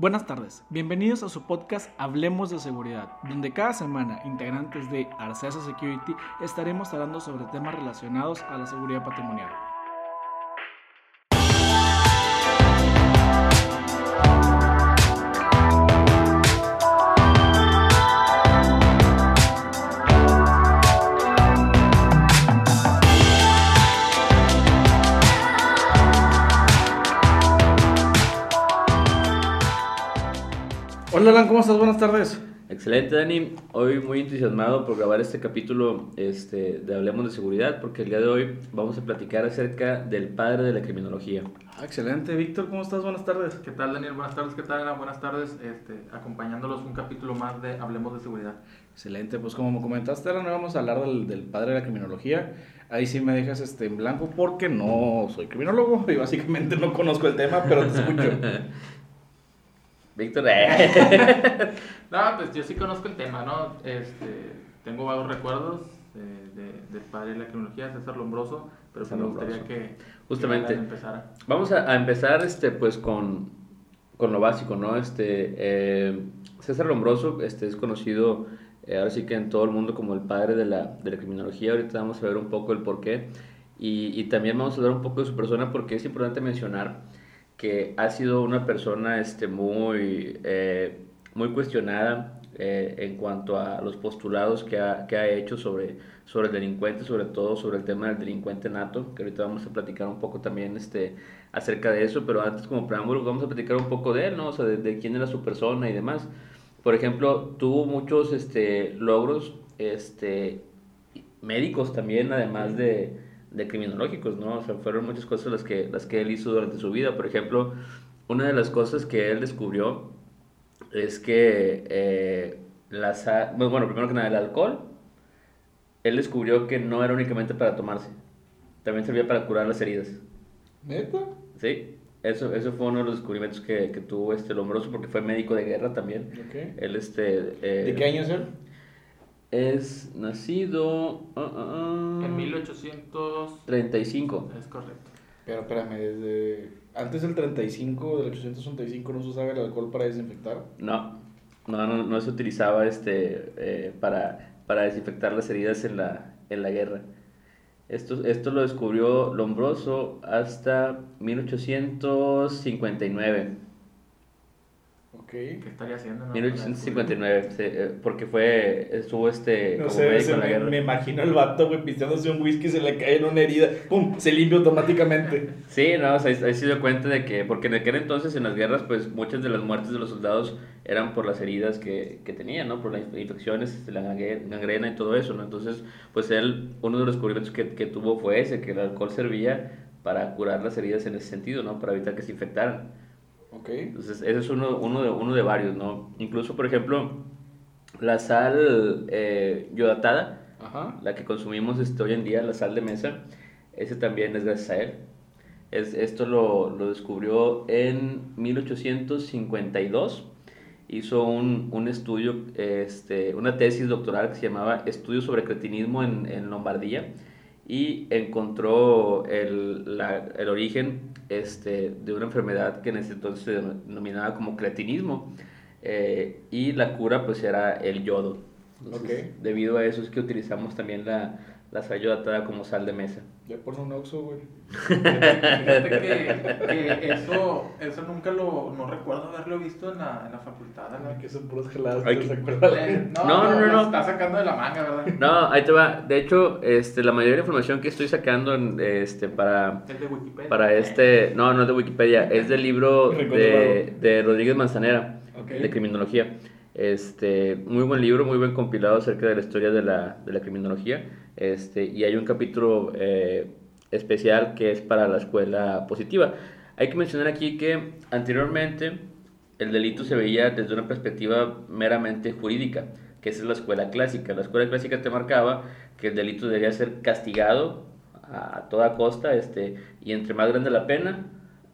Buenas tardes, bienvenidos a su podcast Hablemos de Seguridad, donde cada semana integrantes de Arcesa Security estaremos hablando sobre temas relacionados a la seguridad patrimonial. Hola Alan, ¿cómo estás? Buenas tardes. Excelente, Dani. Hoy muy entusiasmado por grabar este capítulo este, de Hablemos de Seguridad, porque el día de hoy vamos a platicar acerca del padre de la criminología. Ah, excelente, Víctor, ¿cómo estás? Buenas tardes. ¿Qué tal, Daniel? Buenas tardes, ¿qué tal, Ana? Buenas tardes, este, acompañándolos un capítulo más de Hablemos de Seguridad. Excelente, pues como me comentaste, Alan, hoy vamos a hablar del, del padre de la criminología. Ahí sí me dejas este, en blanco porque no soy criminólogo y básicamente no conozco el tema, pero te escucho. Víctor, eh. No, pues yo sí conozco el tema, ¿no? Este, tengo vagos recuerdos de, de- del padre de la criminología, César Lombroso, pero sí César me gustaría Lombroso. que, Justamente. que empezara. Vamos a, a empezar este, pues, con, con lo básico, ¿no? Este, eh, César Lombroso este, es conocido eh, ahora sí que en todo el mundo como el padre de la, de la criminología. Ahorita vamos a ver un poco el porqué. Y, y también vamos a hablar un poco de su persona porque es importante mencionar que ha sido una persona este, muy, eh, muy cuestionada eh, en cuanto a los postulados que ha, que ha hecho sobre, sobre el sobre todo sobre el tema del delincuente nato, que ahorita vamos a platicar un poco también este, acerca de eso, pero antes como preámbulo vamos a platicar un poco de él, ¿no? O sea, de, de quién era su persona y demás. Por ejemplo, tuvo muchos este, logros este, médicos también, además de, de criminológicos, ¿no? O sea, fueron muchas cosas las que, las que él hizo durante su vida. Por ejemplo, una de las cosas que él descubrió es que eh, la sa- bueno, primero que nada, el alcohol, él descubrió que no era únicamente para tomarse, también servía para curar las heridas. ¿Neta? Sí, eso, eso fue uno de los descubrimientos que, que tuvo este Lombroso porque fue médico de guerra también. Ok. Él, este... eh, ¿De qué año es él? Es nacido... ah, ah, En 1800... 35. Es correcto. Pero espérame, desde antes del 35, del 865, no se usaba el alcohol para desinfectar. No, no, no, no se utilizaba este, eh, para, para desinfectar las heridas en la, en la guerra. Esto, esto lo descubrió Lombroso hasta 1859. Ok. ¿Qué estaría haciendo? no? 1859, sí, eh, porque fue, estuvo este, No como sé, médico se en la me, guerra. me imagino el vato, güey, pisteándose un whisky, se le cae en una herida, ¡pum! Se limpia automáticamente. Sí, no, o sea, ahí se dio cuenta de que, porque en aquel entonces en las guerras, pues muchas de las muertes de los soldados eran por las heridas que, que tenían, ¿no? Por las infecciones, este, la gangrena y todo eso, ¿no? Entonces, pues él, uno de los descubrimientos que, que tuvo fue ese, que el alcohol servía para curar las heridas en ese sentido, ¿no? Para evitar que se infectaran. Ok. Entonces, ese es uno, uno, de, uno de varios, ¿no? Incluso, por ejemplo, la sal eh, yodatada, Ajá. la que consumimos este, hoy en día, la sal de mesa, ese también es gracias a él. Es, esto lo, lo descubrió en 1852. Hizo un, un estudio, este, una tesis doctoral que se llamaba Estudio sobre cretinismo en, en Lombardía y encontró el, la- el origen este, de una enfermedad que en ese entonces se denominaba como cretinismo eh, y la cura pues era el yodo. Entonces. Debido a eso es que utilizamos también la, la sal yodatada como sal de mesa. Ya por un oxo, güey. Fíjate que, que eso, eso nunca lo... No recuerdo haberlo visto en la, en la facultad. Alan. Que son puras geladas, Ay, ¿te que- acuerdas? Eh, No, no, no, lo no. Está sacando de la manga, ¿verdad? No, ahí te va. De hecho, este, la mayoría de la información que estoy sacando en, este, para, El de Wikipedia. para este... No, no es de Wikipedia, es del libro de, de Rodríguez Manzanera. Ok. de criminología. Este, muy buen libro, muy buen compilado acerca de la historia de la, de la criminología. Este, y hay un capítulo eh, especial que es para la escuela positiva. Hay que mencionar aquí que anteriormente el delito se veía desde una perspectiva meramente jurídica, que es la escuela clásica. La escuela clásica te marcaba que el delito debería ser castigado a toda costa, este, y entre más grande la pena,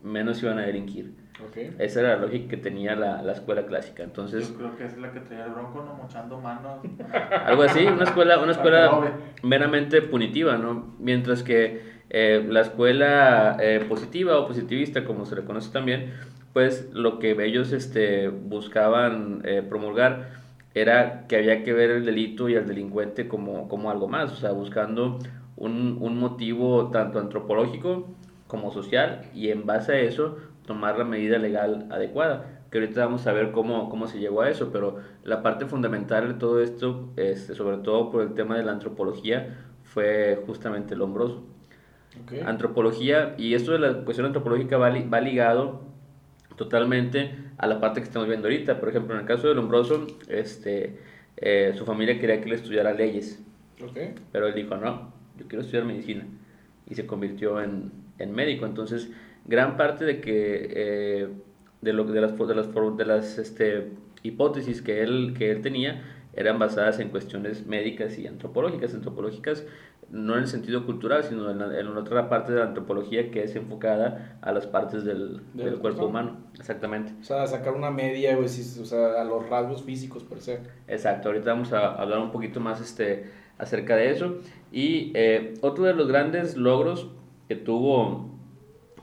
menos iban a delinquir. Ok. Esa era la lógica que tenía la, la escuela clásica. Entonces, Yo creo que es la que traía el bronco, no mochando manos. algo así, una escuela, una escuela meramente punitiva, ¿no? Mientras que eh, la escuela eh, positiva o positivista, como se le conoce también, pues lo que ellos este, buscaban eh, promulgar era que había que ver el delito y al delincuente como, como algo más, o sea, buscando un, un motivo tanto antropológico como social y en base a eso tomar la medida legal adecuada que ahorita vamos a ver cómo, cómo se llegó a eso, pero la parte fundamental de todo esto, este, sobre todo por el tema de la antropología, fue justamente el hombroso. Antropología, y esto de la cuestión antropológica va, va, ligado totalmente a la parte que estamos viendo ahorita. Por ejemplo, en el caso del hombroso, este, eh, su familia quería que él estudiara leyes, pero él dijo, no, yo quiero estudiar medicina, y se convirtió en, en médico. Entonces, gran parte de que... Eh, de, lo, de las, de las, de las este, hipótesis que él, que él tenía eran basadas en cuestiones médicas y antropológicas. Antropológicas no en el sentido cultural, sino en, en otra parte de la antropología que es enfocada a las partes del, del cuerpo humano. Exactamente. O sea, sacar una media, o sea, a los rasgos físicos per se. Exacto, ahorita vamos a hablar un poquito más este, acerca de eso. Y eh, otro de los grandes logros que tuvo,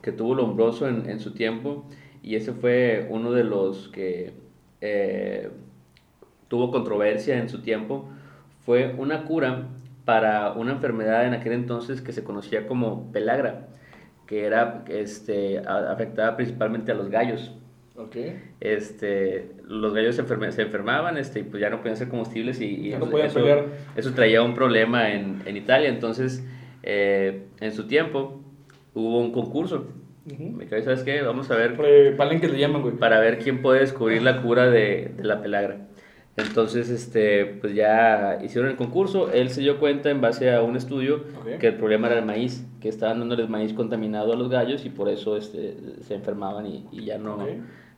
que tuvo Lombroso en, en su tiempo y ese fue uno de los que eh, tuvo controversia en su tiempo, fue una cura para una enfermedad en aquel entonces que se conocía como pelagra, que era este, afectaba principalmente a los gallos. Okay. Este, los gallos se, se, enfermaban este, y pues ya no podían ser combustibles y, eso, eso, traía un problema en, en Italia. Entonces, eh, en su tiempo hubo un concurso me cae, ¿sabes qué? Vamos a ver. que le llaman, güey. Para ver quién puede descubrir la cura de, de, la pelagra. Entonces, este, pues ya hicieron el concurso. Él se dio cuenta en base a un estudio que el problema era el maíz, que estaban dándoles maíz contaminado a los gallos y por eso este, se enfermaban y, y ya, no,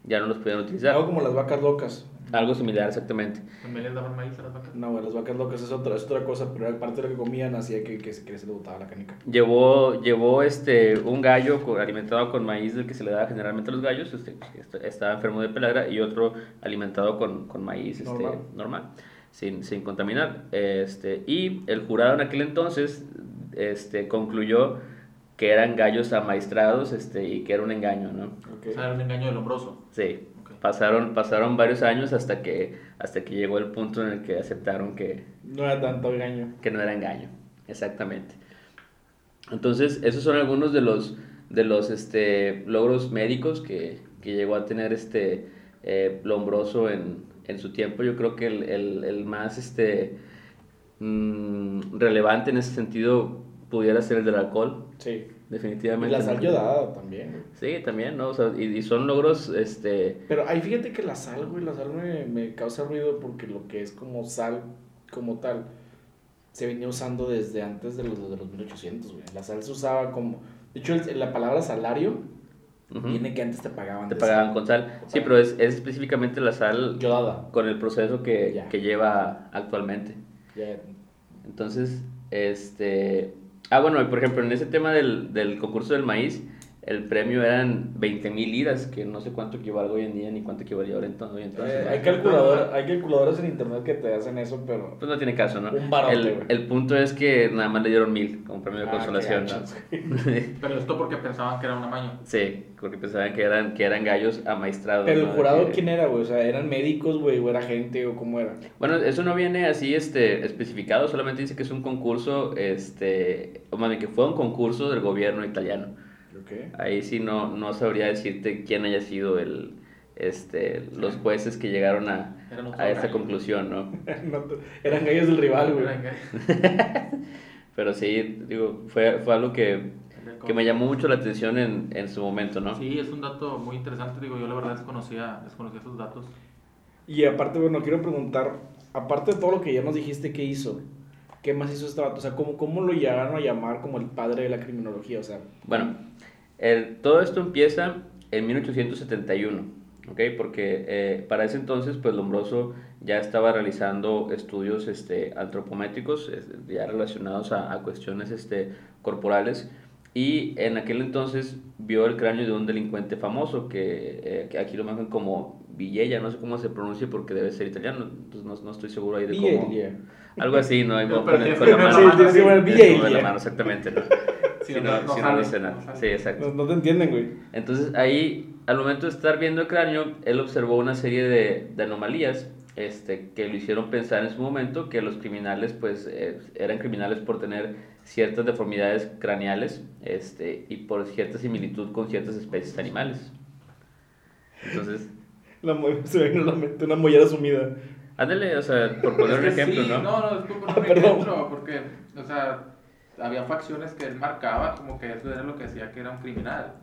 ya no los podían utilizar. Algo como las vacas locas. Algo similar, exactamente. ¿También les daban maíz a las vacas? No, las vacas locas es otra, es otra cosa, pero aparte de lo que comían hacía que, que, que se le botaba la canica. Llevó, llevó este, un gallo alimentado con maíz del que se le daba generalmente a los gallos, este, este, estaba enfermo de pelagra, y otro alimentado con, con maíz este, normal, normal sin, sin, contaminar. Este, y el jurado en aquel entonces este, concluyó que eran gallos amaestrados este, y que era un engaño, ¿no? O sea, era un engaño del hombroso. Sí. Pasaron, pasaron varios años hasta que, hasta que llegó el punto en el que aceptaron que... No era tanto engaño. Que no era engaño, exactamente. Entonces, esos son algunos de los, de los este, logros médicos que, que llegó a tener este eh, Lombroso en, en, su tiempo. Yo creo que el, el, el más este, mm, relevante en ese sentido pudiera ser el del alcohol. Sí. Definitivamente. Y la sal yodada también, Sí, también, ¿no? O sea, y, son logros, este... Pero ahí fíjate que la sal, güey, la sal me, me causa ruido porque lo que es como sal, como tal, se venía usando desde antes de los, de los 1800, güey. La sal se usaba como... De hecho, la palabra salario viene que antes te pagaban. Te pagaban con sal. Sí, pero es, es, específicamente la sal... Yodada. Con el proceso que, que lleva actualmente. Ya. Entonces, este Ah, bueno, por ejemplo, en ese tema del, del concurso del maíz, el premio eran 20 mil liras, que no sé cuánto equivalga hoy en día ni cuánto equivalía ahora entonces. Eh, hay, calculador, hay calculadoras en internet que te hacen eso, pero... Pues no tiene caso, ¿no? Un barote, el, el, punto es que nada más le dieron mil como premio de ah, consolación. pero esto porque pensaban que era un amaño. Sí, porque pensaban que eran, que eran gallos amaestrados. Pero el jurado, ¿quién era, güey? O sea, ¿eran médicos, güey? ¿O era gente o cómo era? Bueno, eso no viene así este, especificado, solamente dice que es un concurso, este, o más bien que fue un concurso del gobierno italiano. Ahí sí no, no sabría decirte quién haya sido el, este, los jueces que llegaron a, a esa conclusión, ¿no? eran gallos del rival, güey. Pero sí, digo, fue, fue algo que, que me llamó mucho la atención en, en, su momento, ¿no? Sí, es un dato muy interesante, digo, yo la verdad desconocía, desconocía esos datos. Y aparte, bueno, quiero preguntar, aparte de todo lo que ya nos dijiste que hizo, ¿qué más hizo este vato? O sea, ¿cómo, cómo lo llegaron a llamar como el padre de la criminología? O sea, bueno, el, todo esto empieza en 1871, ¿ok? Porque eh, para ese entonces, pues Lombroso ya estaba realizando estudios este, antropométricos, ya relacionados a, a, cuestiones este, corporales, y en aquel entonces vio el cráneo de un delincuente famoso, que, eh, que aquí lo mandan como Villella, no sé cómo se pronuncia porque debe ser italiano, entonces no, no estoy seguro ahí de cómo... Algo así, ¿no? Con, con, la mano, sí, con la mano exactamente, ¿no? Si no, no, no si no lo cena. no. Sí, exacto. No, no te entienden, güey. Entonces ahí, al momento de estar viendo el cráneo, él observó una serie de, de anomalías este, que lo hicieron pensar en su momento que los criminales pues eh, eran criminales por tener ciertas deformidades craneales este, y por cierta similitud con ciertas especies animales. Entonces, La se me vino a la mente una mollera sumida. Ándale, o sea, por poner un ejemplo, sí, ¿no? No, no, es por poner Ah, un perdón. ejemplo, porque, o sea, había facciones que él marcaba como que eso era lo que decía que era un criminal.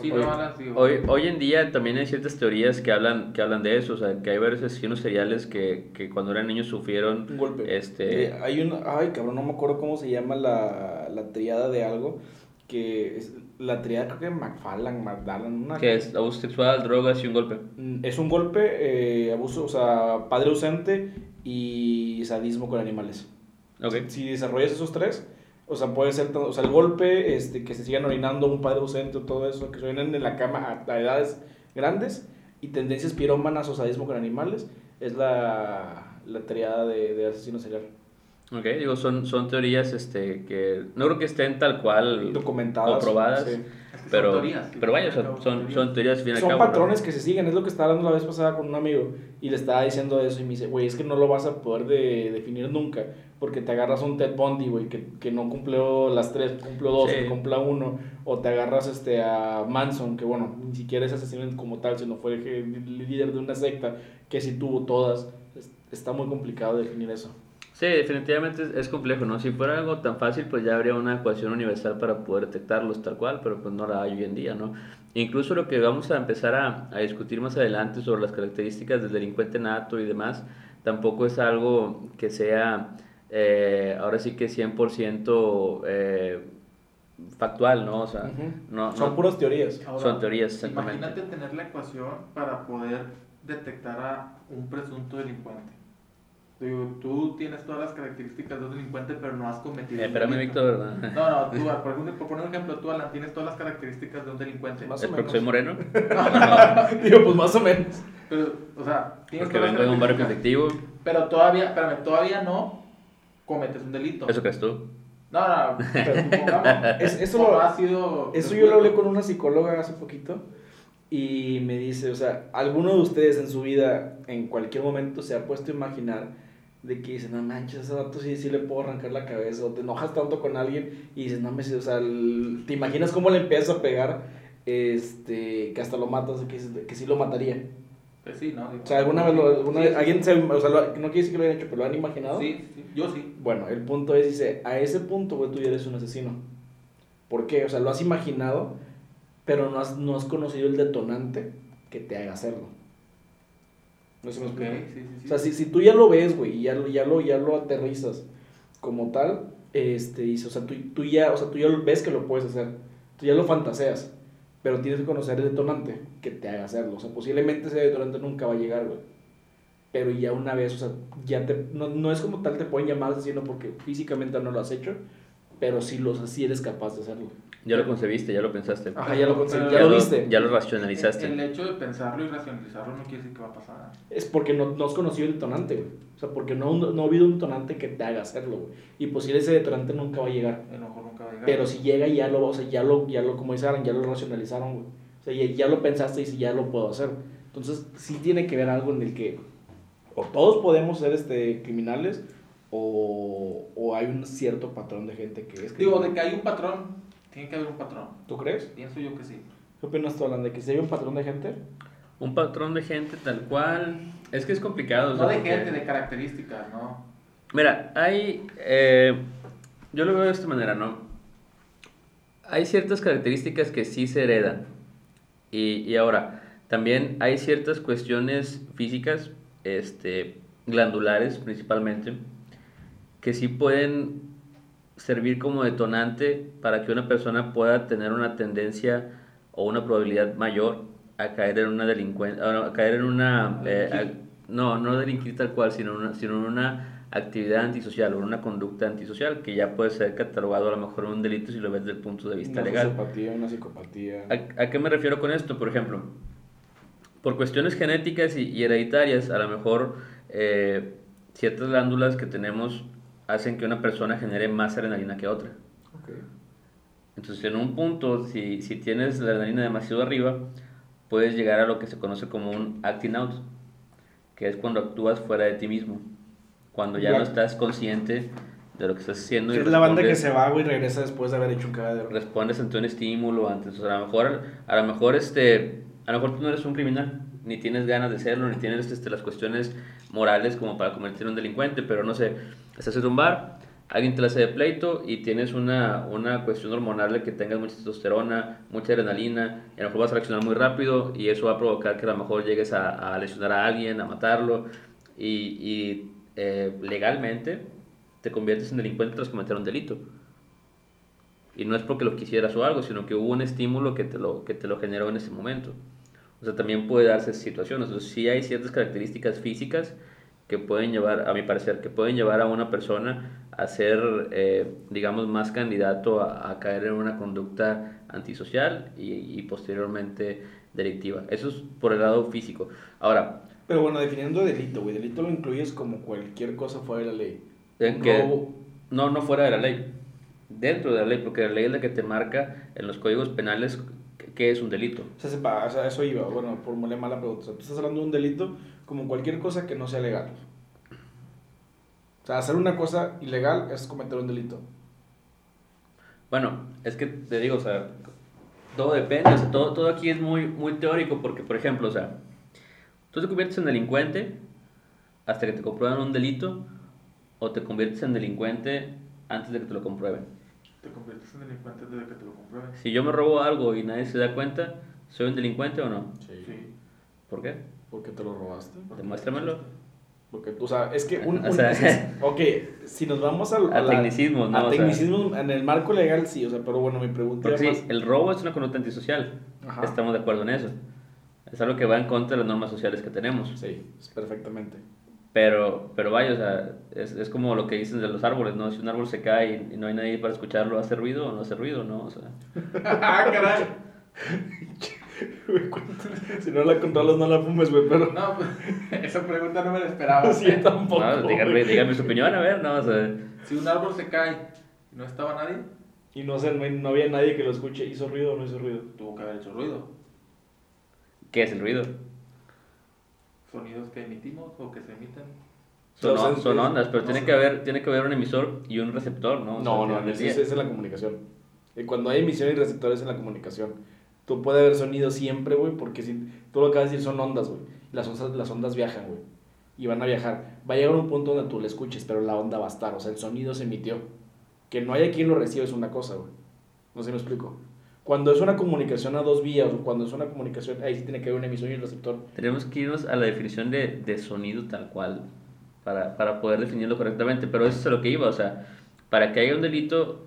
Sí, Hoy- no, Alan, sí, Hoy, hoy en día también hay ciertas teorías que hablan, que hablan de eso, o sea, que hay varios asesinos seriales que, que cuando eran niños sufrieron Un golpe. Este- Eh, hay un. Ay, cabrón, no me acuerdo cómo se llama la, la triada de algo. Que es la triada, creo que McFarland, McDallan. Una, que es abuso sexual, drogas y un golpe. Mm, Es un golpe, eh, abuso, o sea, padre ausente y sadismo con animales. Ok. Si desarrollas esos tres, o sea, puede ser, o sea, el golpe, este, que se sigan orinando un padre ausente o todo eso, que se orinen en la cama a, a edades grandes y tendencias pirómanas o sadismo con animales, es la, la triada de, de asesino serial. Ok, digo, son, son teorías este, que no creo que estén tal cual Documentadas. comprobadas, sí. Son pero, teorías, pero vaya, son, son, son teorías al fin al Son cabo, ¿no? patrones que se siguen, es lo que estaba hablando la vez pasada con un amigo y le estaba diciendo eso y me dice, güey, es que no lo vas a poder de, definir nunca porque te agarras un Ted Bundy, güey, que, que no cumplió las tres, cumplió dos, Sí. que cumpla uno, o te agarras este, a Manson, que bueno, ni siquiera es asesino como tal, sino fue el líder de una secta que sí tuvo todas. Es- Está muy complicado definir eso. Sí, definitivamente es, es complejo, ¿no? Si fuera algo tan fácil, pues ya habría una ecuación universal para poder detectarlos tal cual, pero pues no la hay hoy en día, ¿no? Incluso lo que vamos a empezar a, a discutir más adelante sobre las características del delincuente nato y demás, tampoco es algo que sea, eh, ahora sí que 100% eh, factual, ¿no? O sea, no, Son no- puras teorías. Ahora, Son teorías, exactamente. Imagínate tener la ecuación para poder detectar a un presunto delincuente. Digo, tú tienes todas las características de un delincuente, pero no has cometido. Eh, un espérame. Víctor, ¿verdad? No, no, tú, por, ejemplo, por poner un ejemplo, tú, Alan, tienes todas las características de un delincuente. Más ¿Es o porque menos. soy moreno? Digo, pues más o menos. Pero, o sea, tienes Porque vengo de un barrio conflictivo. Pero todavía, espérame, todavía no cometes un delito. ¿Eso crees tú? No, no, pero supongamos. Es- eso lo- ha sido. Eso yo lo hablé con una psicóloga hace poquito y me dice, o sea, ¿alguno de ustedes en su vida en cualquier momento se ha puesto a imaginar de que dice, no manches, ese vato sí, sí le puedo arrancar la cabeza o te enojas tanto con alguien y dices, no me o sea, el- te imaginas cómo le empiezas a pegar, este, que hasta lo matas, que, dices, que sí lo mataría. Pues sí, ¿no? O sea, alguna vez, lo, alguna Sí, vez- alguien se, o sea, lo- no quiere decir que lo hayan hecho, pero lo han imaginado. Sí, sí, yo sí. Bueno, el punto es, dice, a ese punto, güey, tú ya eres un asesino. ¿Por qué? O sea, lo has imaginado, pero no has, no has conocido el detonante que te haga hacerlo. No si me Ok, explico. sí, sí, sí. O sea, si, si tú ya lo ves, güey, y ya lo, ya lo, ya lo aterrizas como tal, este, dice, o sea, tú, tú ya, o sea, tú ya lo ves que lo puedes hacer. Tú ya lo fantaseas, pero tienes que conocer el detonante que te haga hacerlo. O sea, posiblemente ese detonante nunca va a llegar, güey. Pero ya una vez, o sea, ya te, no, no es como tal te pueden llamar asesino porque físicamente no lo has hecho, pero sí, lo, o sea, sí eres capaz de hacerlo. Ya lo concebiste, ya lo pensaste. Ajá, ya lo, conce- Pero- ya lo viste. Ya lo racionalizaste. El, el hecho de pensarlo y racionalizarlo no quiere decir que va a pasar. Es porque no, no has conocido el detonante, güey. O sea, porque no, no ha habido un detonante que te haga hacerlo, güey. Y pues si ese detonante nunca va a llegar. A lo mejor nunca va a llegar. Pero si llega ya lo, o sea, ya lo, ya lo, como dice Alan, ya lo racionalizaron, güey. O sea, ya, ya lo pensaste y si ya lo puedo hacer. Entonces, sí tiene que ver algo en el que o todos podemos ser este, criminales o, o hay un cierto patrón de gente que es Digo, de que hay un patrón, tiene que haber un patrón. ¿Tú crees? Pienso yo que sí. ¿Qué opinas tú, Alan, de que si hay un patrón de gente? Un patrón de gente tal cual. Es que es complicado. o sea, No de porque- gente, de características, ¿no? Mira, hay. eh, yo lo veo de esta manera, ¿no? Hay ciertas características que sí se heredan. Y, y ahora, también hay ciertas cuestiones físicas, este, glandulares principalmente, que sí pueden servir como detonante para que una persona pueda tener una tendencia o una probabilidad mayor a caer en una delincuencia, a caer en una... Eh, a- no, no delinquir tal cual, sino una, sino una actividad antisocial o una conducta antisocial que ya puede ser catalogado a lo mejor un delito si lo ves desde el punto de vista Una legal. sociopatía, una psicopatía. ¿A, a qué me refiero con esto? Por ejemplo, por cuestiones genéticas y, y hereditarias, a lo mejor eh, ciertas glándulas que tenemos hacen que una persona genere más adrenalina que otra. Ok. Entonces, en un punto, si, si tienes la adrenalina demasiado arriba, puedes llegar a lo que se conoce como un acting out, que es cuando actúas fuera de ti mismo, cuando ya no estás consciente de lo que estás haciendo. y Es la banda que se va, güey, y regresa después de haber hecho un cagadero. respondes ante un estímulo, antes, o sea, a lo mejor, a lo mejor, este, a lo mejor tú no eres un criminal, ni tienes ganas de serlo, ni tienes este, las cuestiones morales como para convertirte en un delincuente, pero no sé, estás en un bar, alguien te la hace de pleito y tienes una, una cuestión hormonal de que tengas mucha testosterona, mucha adrenalina, y a lo mejor vas a reaccionar muy rápido y eso va a provocar que a lo mejor llegues a, a lesionar a alguien, a matarlo, y, y, eh, legalmente te conviertes en delincuente tras cometer un delito. Y no es porque lo quisieras o algo, sino que hubo un estímulo que te lo, que te lo generó en ese momento. O sea, también puede darse situaciones. Sea, sí hay ciertas características físicas que pueden llevar, a mi parecer, que pueden llevar a una persona a ser, eh, digamos, más candidato a, a caer en una conducta antisocial y, y posteriormente delictiva. Eso es por el lado físico. Ahora, Pero bueno, definiendo delito, güey. Delito lo incluyes como cualquier cosa fuera de la ley. en que, Robo. no, no fuera de la ley, dentro de la ley, porque la ley es la que te marca en los códigos penales qué es un delito. O sea, se o sea, eso iba. Bueno, formulé mala pregunta. O sea, tú estás hablando de un delito como cualquier cosa que no sea legal. O sea, hacer una cosa ilegal es cometer un delito. Bueno, es que te digo, o sea, todo depende, o sea, todo, todo aquí es muy, muy teórico, porque, por ejemplo, o sea, tú te conviertes en delincuente hasta que te comprueban un delito, o te conviertes en delincuente antes de que te lo comprueben. Te conviertes en delincuente desde que te lo comprueben. Si yo me robo algo y nadie se da cuenta, ¿soy un delincuente o no? Sí. ¿Por qué? ¿Por qué te lo robaste? Demuéstramelo. Porque, o sea, es que un... O un- sea- es que- ok, si nos vamos al, A la- tecnicismos, ¿no? A O sea, en el marco legal sí, o sea, pero bueno, mi pregunta Porque era sí, más- el robo es una conducta antisocial. Ajá. Estamos de acuerdo en eso. Es algo que va en contra de las normas sociales que tenemos. Sí, es perfectamente. Pero, pero vaya, o sea, es, es como lo que dicen de los árboles, ¿no? Si un árbol se cae y, y no hay nadie para escucharlo, ¿hace ruido o no hace ruido, no? O sea, ¡Ah, caray! Güey, ¿cuánto- si no la controlas, no la fumes, güey, pero... No, pues, esa pregunta no me la esperaba. Sí, yo tampoco. no, díganme, güey. díganme su opinión, a ver, ¿no? O sea, Si un árbol se cae y no estaba nadie, Y no sé, no, había nadie que lo escuche. ¿Hizo ruido o no hizo ruido? tuvo que haber hecho ruido. ¿qué es el ruido? Sonidos que emitimos o que se emiten. Son, on- son ondas, pero no tiene que, haber, tiene que haber un emisor y un receptor, ¿no? O sea, No, no, es, es, es en la comunicación. Y cuando hay emisión y receptores en la comunicación, tú puede haber sonido siempre, güey, porque si tú lo que vas a decir son ondas, güey. Las ondas, las ondas viajan, güey. Y van a viajar. Va a llegar un punto donde tú le escuches, pero la onda va a estar. O sea, el sonido se emitió. Que no haya quien lo reciba es una cosa, güey. No sé me explico. Cuando es una comunicación a dos vías o cuando es una comunicación, ahí sí tiene que haber un emisor y un receptor. Tenemos que irnos a la definición de, de sonido tal cual para, para poder definirlo correctamente, pero eso es lo que iba, o sea, para que haya un delito,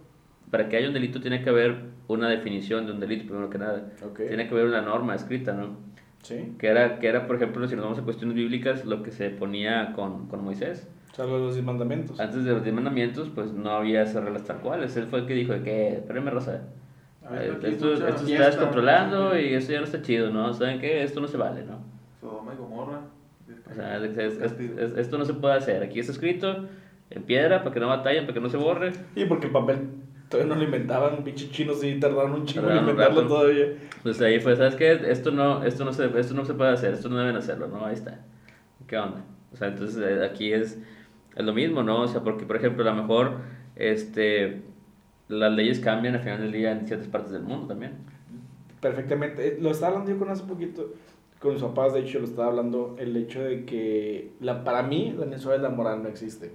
para que haya un delito tiene que haber una definición de un delito, primero que nada. Ok. Tiene que haber una norma escrita, ¿no? Sí. Que era, que era, por ejemplo, si nos vamos a cuestiones bíblicas, lo que se ponía con, con Moisés. O sea, los diez mandamientos. Antes de los diez mandamientos, pues no había esas reglas tal cuales. Él fue el que dijo de que, espérenme, Rosa, A ver, eh, esto, esto está descontrolando y eso ya no está chido, ¿no? ¿Saben qué? Esto no se vale, ¿no? Sodoma y Gomorra. O sea, es- es- es- es- esto no se puede hacer. Aquí está escrito en piedra para que no batallen, para que no se borre. Y porque el papel todavía no lo inventaban, pinches chinos sí tardaron un chingo en inventarlo rato. todavía. Pues ahí fue, ¿sabes qué? Esto no, esto no, se, esto no se puede hacer, esto no deben hacerlo, ¿no? Ahí está. ¿Qué onda? O sea, entonces eh, aquí es, es lo mismo, ¿no? O sea, porque, por ejemplo, a lo mejor este, las leyes cambian al final del día en ciertas partes del mundo también. Perfectamente. Eh, Lo estaba hablando yo con hace poquito, con mis papás, de hecho, lo estaba hablando, el hecho de que la, para mí Suárez la moral no existe.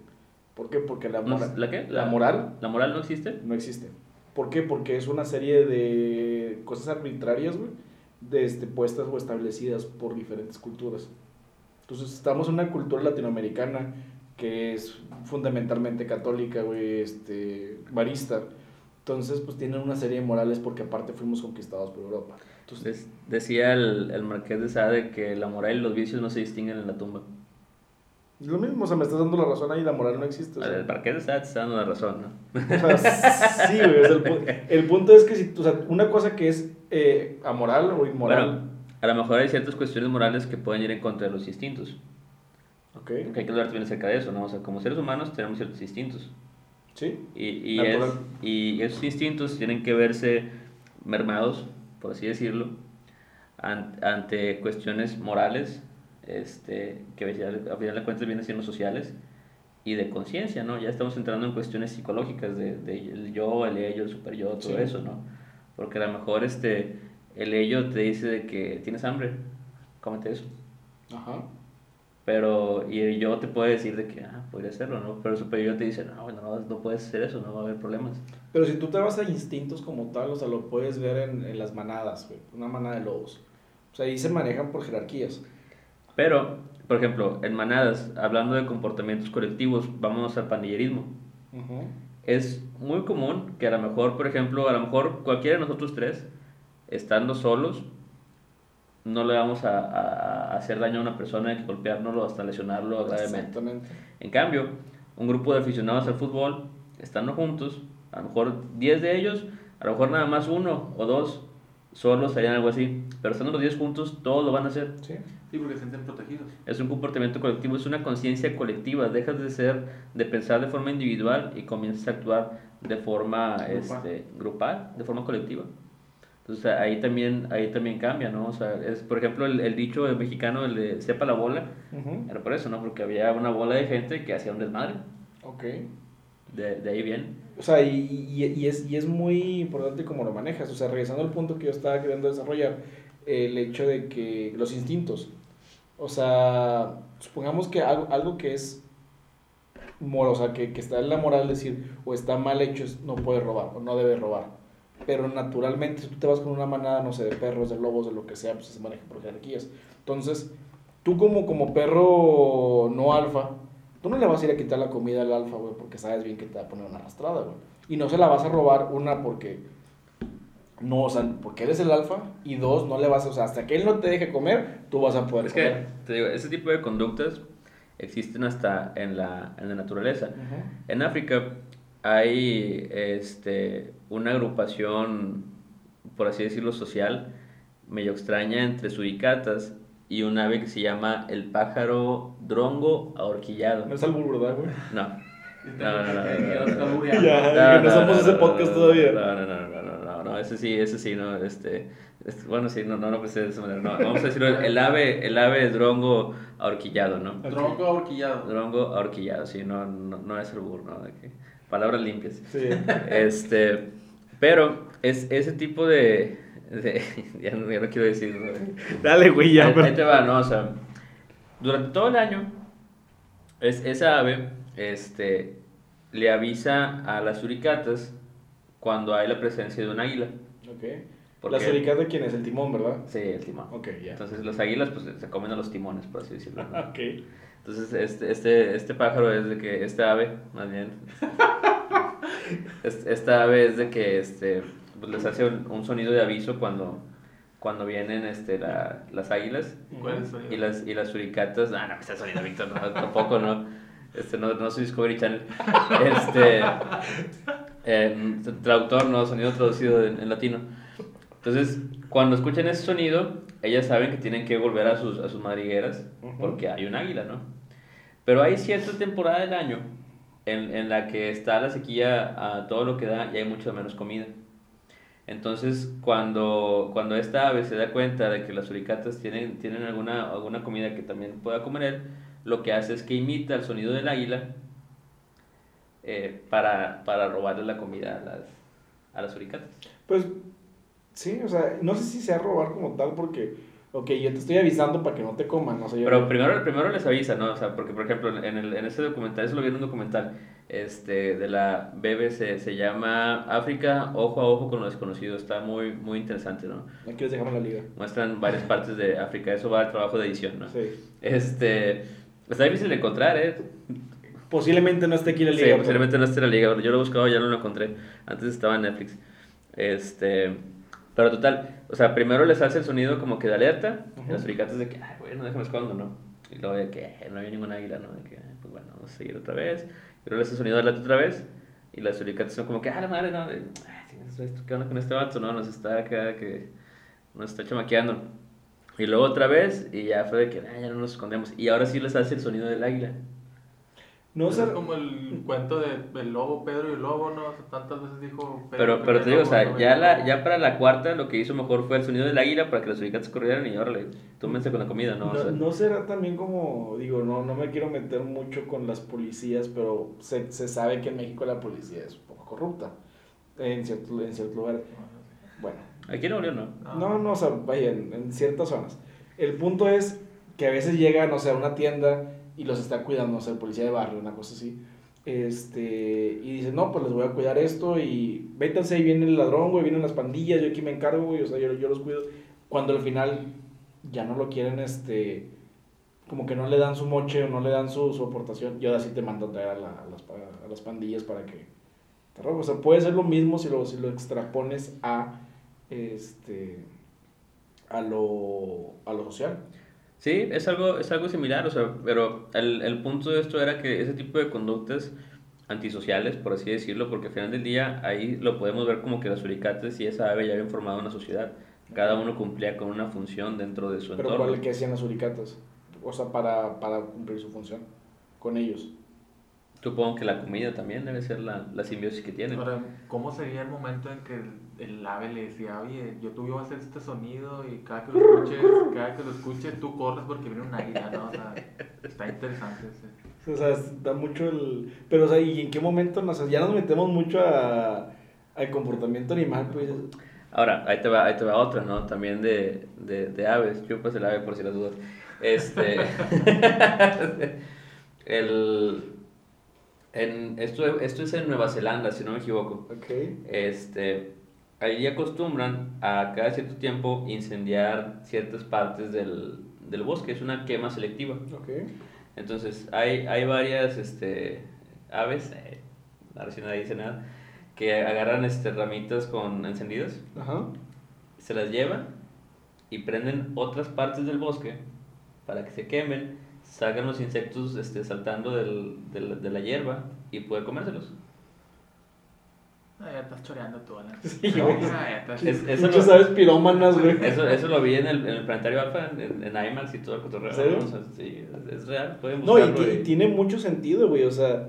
¿Por qué? Porque la No, moral, ¿La qué? la moral ¿La moral no existe? no existe. ¿Por qué? Porque es una serie de cosas arbitrarias, güey, de, este, puestas o establecidas por diferentes culturas. Entonces, estamos en una cultura latinoamericana que es fundamentalmente católica, güey, este, barista. Entonces, pues tienen una serie de morales porque aparte fuimos conquistados por Europa. Entonces, decía el, el marqués de Sade que la moral y los vicios no se distinguen en la tumba. Lo mismo, o sea, me estás dando la razón ahí, la moral no existe. o sea. El de Sade te está dando la razón, ¿no? O sea, sí, güey. o sea, el, pu- el punto es que si, o sea, una cosa que es eh, amoral o inmoral. Bueno, a lo mejor hay ciertas cuestiones morales que pueden ir en contra de los instintos. ok. Que hay que hablar también acerca de eso, ¿no? O sea, como seres humanos tenemos ciertos instintos. Sí. Y, y, es- y esos instintos tienen que verse mermados, por así decirlo, an- ante cuestiones morales, este, que a final de cuentas vienen siendo sociales, y de conciencia, ¿no? Ya estamos entrando en cuestiones psicológicas de, de el yo, el ello, el super yo, todo Sí. eso, ¿no? Porque a lo mejor este, el ello te dice de que tienes hambre, cómete eso. Ajá. Pero, y el yo te puede decir de que, ah, podría hacerlo, ¿no? Pero el super yo te dice, no, bueno, no, no puedes hacer eso, no va a haber problemas. Pero si tú te vas a instintos como tal, o sea, lo puedes ver en, en las manadas, güey. Una manada de lobos. O sea, ahí se manejan por jerarquías. Pero, por ejemplo, en manadas, hablando de comportamientos colectivos, vamos al pandillerismo. Ujú. Es muy común que a lo mejor, por ejemplo, a lo mejor cualquiera de nosotros tres, estando solos, no le vamos a, a- a hacer daño a una persona, hay que golpeárnoslo hasta lesionarlo gravemente. Exactamente. En cambio, un grupo de aficionados al fútbol, estando juntos, a lo mejor 10 de ellos, a lo mejor nada más uno o dos solos harían algo así, pero estando los 10 juntos, todos lo van a hacer. Sí. Sí, porque se sienten protegidos. Es un comportamiento colectivo, es una conciencia colectiva. Dejas de ser, de pensar de forma individual y comienzas a actuar de forma Grupal. este, grupal, de forma colectiva. Entonces ahí también, ahí también cambia, ¿no? O sea, es, por ejemplo, el, el dicho mexicano, el de sepa la bola, Ujú. era por eso, ¿no? Porque había una bola de gente que hacía un desmadre. Ok. De, de ahí viene. O sea, y, y, es, y es muy importante cómo lo manejas. O sea, regresando al punto que yo estaba queriendo desarrollar, el hecho de que los instintos. O sea, supongamos que algo, algo que es moral, o sea, que, que está en la moral decir, o está mal hecho, no puede robar, o no debe robar. Pero naturalmente, si tú te vas con una manada, no sé, de perros, de lobos, de lo que sea, pues se maneja por jerarquías. Entonces, tú como, como perro no alfa, tú no le vas a ir a quitar la comida al alfa, güey, porque sabes bien que te va a poner una arrastrada, güey. Y no se la vas a robar, una, porque no, o sea, porque eres el alfa, y dos, no le vas a, o sea, hasta que él no te deje comer, tú vas a poder Es que, te digo, ese tipo de conductas existen hasta en la, en la naturaleza. En África hay este, una agrupación, por así decirlo, social, medio extraña entre suricatas y un ave que se llama el pájaro drongo ahorquillado. No es albur, ¿verdad, güey? No. No, no, no, no, Ya no, no. no somos ese podcast todavía. No, no, no, no, no, no, no, ese sí, ese sí, no, este, este, bueno, sí, no, no, no, pues de esa manera, no, vamos a decirlo, el, el ave, el ave drongo ahorquillado, ¿no? Tronco ahorquillado. Drongo ahorquillado, sí, no, no, no es albur, ¿no? De que- palabras limpias. Sí. Este, pero es ese tipo de, de- ya, no, ya no quiero decir, ¿no? Dale, güey, ahí, ahí te va, ¿no? O sea, durante todo el año, es, esa ave, este, le avisa a las suricatas cuando hay la presencia de un águila. Ok. Porque- La suricata, ¿quién es? El timón, ¿verdad? Sí, el timón. Ok, ya. Entonces las águilas pues se comen a los timones, por así decirlo. ¿no? Ok. Entonces este, este, este pájaro es de que, esta ave, más bien, es- esta ave es de que este, pues les hace un, un sonido de aviso cuando, cuando vienen este, la- las águilas ¿Cuál es el y las, y las suricatas, ah, no, me está sonido Víctor, no, tampoco, no, este, no, no soy Discovery Channel, este, eh, traductor, no, sonido traducido en, en latino. Entonces, cuando escuchan ese sonido, ellas saben que tienen que volver a sus, a sus madrigueras Ujú. porque hay un águila, ¿no? Pero hay cierta temporada del año en, en la que está la sequía a todo lo que da y hay mucho menos comida. Entonces, cuando, cuando esta ave se da cuenta de que las suricatas tienen, tienen alguna, alguna comida que también pueda comer él, lo que hace es que imita el sonido del águila eh, para, para robarle la comida a las, a las suricatas. Pues, sí, o sea, no sé si sea robar como tal, porque, ok, yo te estoy avisando para que no te coman, no sé. yo- Pero primero, primero les avisa, ¿no? O sea, porque, por ejemplo, en, el, en ese documental, eso lo vi en un documental este, de la BBC, se llama África, ojo a ojo con lo desconocido. Está muy, muy interesante, ¿no? No quieres dejarme la liga. Muestran varias partes de África, eso va al trabajo de edición, ¿no? Sí. Este, está difícil de encontrar, ¿eh? Posiblemente no esté aquí la Sí, liga. pero- posiblemente no esté la liga. Yo lo he buscado, ya no lo encontré. Antes estaba en Netflix. Este, pero total, o sea, primero les hace el sonido como que de alerta. Y las suricatas de que, ay, bueno, déjame escondo, ¿no? Y luego de que "Eh, no había ningún águila, ¿no? De que, "Ay, pues bueno, vamos a seguir otra vez. Luego les hace sonido de alerta otra vez. Y las suricatas son como que, ah, la madre, no. de, "Ay, ¿qué esto- ¿Qué onda con este vato? No, nos está acá, que nos está chamaqueando. Y luego otra vez, y ya fue de que, "Ah, ya no nos escondemos. Y ahora sí les hace el sonido del águila. No es ser- como el cuento de el lobo, Pedro y el lobo, ¿no? O sea, tantas veces dijo Pedro Pero, pero te digo, o sea, no ya, la, ya para la cuarta lo que hizo mejor fue el sonido del águila para que los suricatos corrieran y órale, túmense con la comida, ¿no? O No, sea, no será también como, digo, no, no me quiero meter mucho con las policías, pero se, se sabe que en México la policía es un poco corrupta en ciertos en ciertos lugares. Bueno, Aquí en Nuevo ¿no? Ah. no, no, o sea, vaya, en, en ciertas zonas. El punto es que a veces llegan, o sea, a una tienda y los está cuidando, o sea, policía de barrio, una cosa así. Este, y dice, no, pues les voy a cuidar esto y vétanse, ahí viene el ladrón, güey, vienen las pandillas, yo aquí me encargo, güey, o sea, yo, yo los cuido. Cuando al final ya no lo quieren, este, como que no le dan su moche o no le dan su, su aportación, y ahora sí te mandan a traer a, la- a las, a las pandillas para que te roben. O sea, puede ser lo mismo si lo, si lo extrapones a, este, a lo, a lo social. Sí, es algo, es algo similar, o sea, pero el, el punto de esto era que ese tipo de conductas antisociales, por así decirlo, porque al final del día ahí lo podemos ver como que los suricates y esa ave ya habían formado una sociedad. Cada uno cumplía con una función dentro de su Pero entorno. ¿cuál que hacían las suricatas? O sea, para, para cumplir su función con ellos. Supongo que la comida también debe ser la, la simbiosis que tienen. Ahora, ¿cómo sería el momento en que el, ave le decía, oye, yo tú voy a hacer este sonido y cada que lo escuches, cada que lo escuches tú corres porque viene un águila, ¿no? O sea, está interesante ese. O sea, da mucho el... Pero, o sea, ¿y en qué momento? nos ya nos metemos mucho a, al comportamiento animal, pues. Ahora, ahí te va, ahí te va otra, ¿no? También de, de, de aves. Chupas el ave por si las dudas. Este. el. En, esto, esto es en Nueva Zelanda, si no me equivoco. Ok. Este. Allí acostumbran a cada cierto tiempo incendiar ciertas partes del, del bosque. Es una quema selectiva. Entonces, hay, hay varias este, aves, eh, sí nadie dice nada, que agarran este, ramitas con encendidas Ajá. se las llevan y prenden otras partes del bosque para que se quemen, salgan los insectos este, saltando del, del- de la hierba y poder comérselos. Ah, ya estás choreando tú, Alan. Sí, güey. Ah, ya estás- Es- eso, Muchos lo, aves pirómanas, güey. eso, eso lo vi en el, en el planetario alfa, en, en IMAX y todo el cotorreo. ¿En serio? ¿no? O sea, sí, es, es real, pueden No, y tiene mucho sentido, güey. O sea,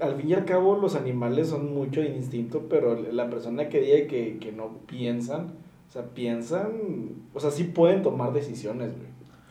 al fin y al cabo los animales son mucho de instinto, pero la persona que diga que, que no piensan, o sea, piensan, o sea, sí pueden tomar decisiones, güey.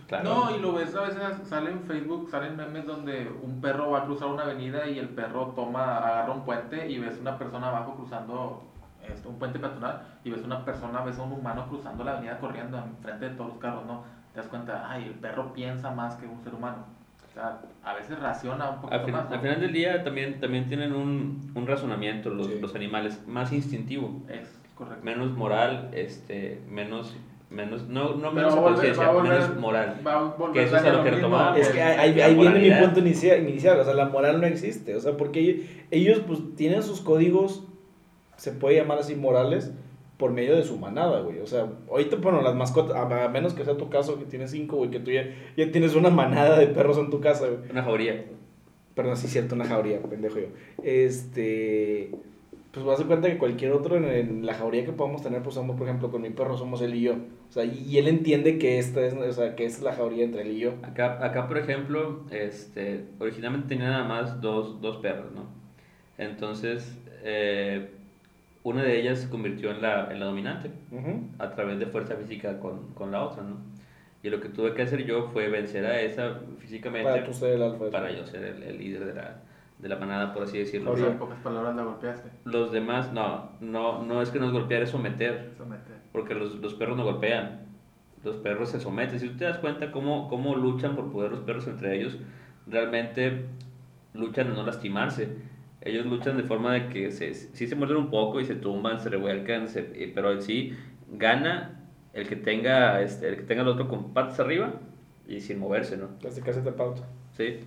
Claro. No, y lo ves a veces, sale en Facebook, salen memes donde un perro va a cruzar una avenida y el perro toma, agarra un puente y ves una persona abajo cruzando este, un puente peatonal y ves una persona, ves a un humano cruzando la avenida corriendo enfrente de todos los carros, ¿no? Te das cuenta, ay, el perro piensa más que un ser humano. O sea, a veces raciona un poquito Al, fin- más. ¿no? al final del día también, también tienen un, un razonamiento los, Sí. los animales, más instintivo, Es correcto. menos moral, este, menos, menos no, no menos conciencia, menos moral. Va a volver Que eso es a lo que retomaba. Es que ahí, ahí viene mi punto inicia- inicial, o sea, la moral no existe, o sea, porque ellos, ellos, pues tienen sus códigos, se puede llamar así morales, por medio de su manada, güey, o sea, ahorita, bueno, las mascotas, a, menos que sea tu caso, que tienes cinco, güey, que tú ya, ya tienes una manada de perros en tu casa, güey, Una jauría. perdón, sí es cierto, una jauría, pendejo yo, este, pues vas a cuenta que cualquier otro en, en la jauría que podamos tener, pues somos, por ejemplo, con mi perro somos él y yo, o sea, y, y él entiende que esta es, o sea, que esta es la jauría entre él y yo, Acá, acá, por ejemplo, este, originalmente tenía nada más dos, dos perros, ¿no? Entonces, eh, una de ellas se convirtió en la, en la dominante Ujú. a través de fuerza física con, con la otra, ¿no? Y lo que tuve que hacer yo fue vencer a esa físicamente para tú ser el alfa. para yo ser el, el líder de la, de la manada, por así decirlo. O sea, en pocas palabras la golpeaste. Los demás, no, no, no es que nos golpear, es someter, Somete. porque los, los perros no golpean, los perros se someten. Si tú te das cuenta cómo, cómo luchan por poder los perros entre ellos, realmente luchan a no lastimarse. Ellos luchan de forma de que se, sí se muerden un poco y se tumban, se revuelcan, se- pero en sí gana el que tenga este, el que tenga el otro con patas arriba y sin moverse, ¿no? Casi casi te pauta. Sí,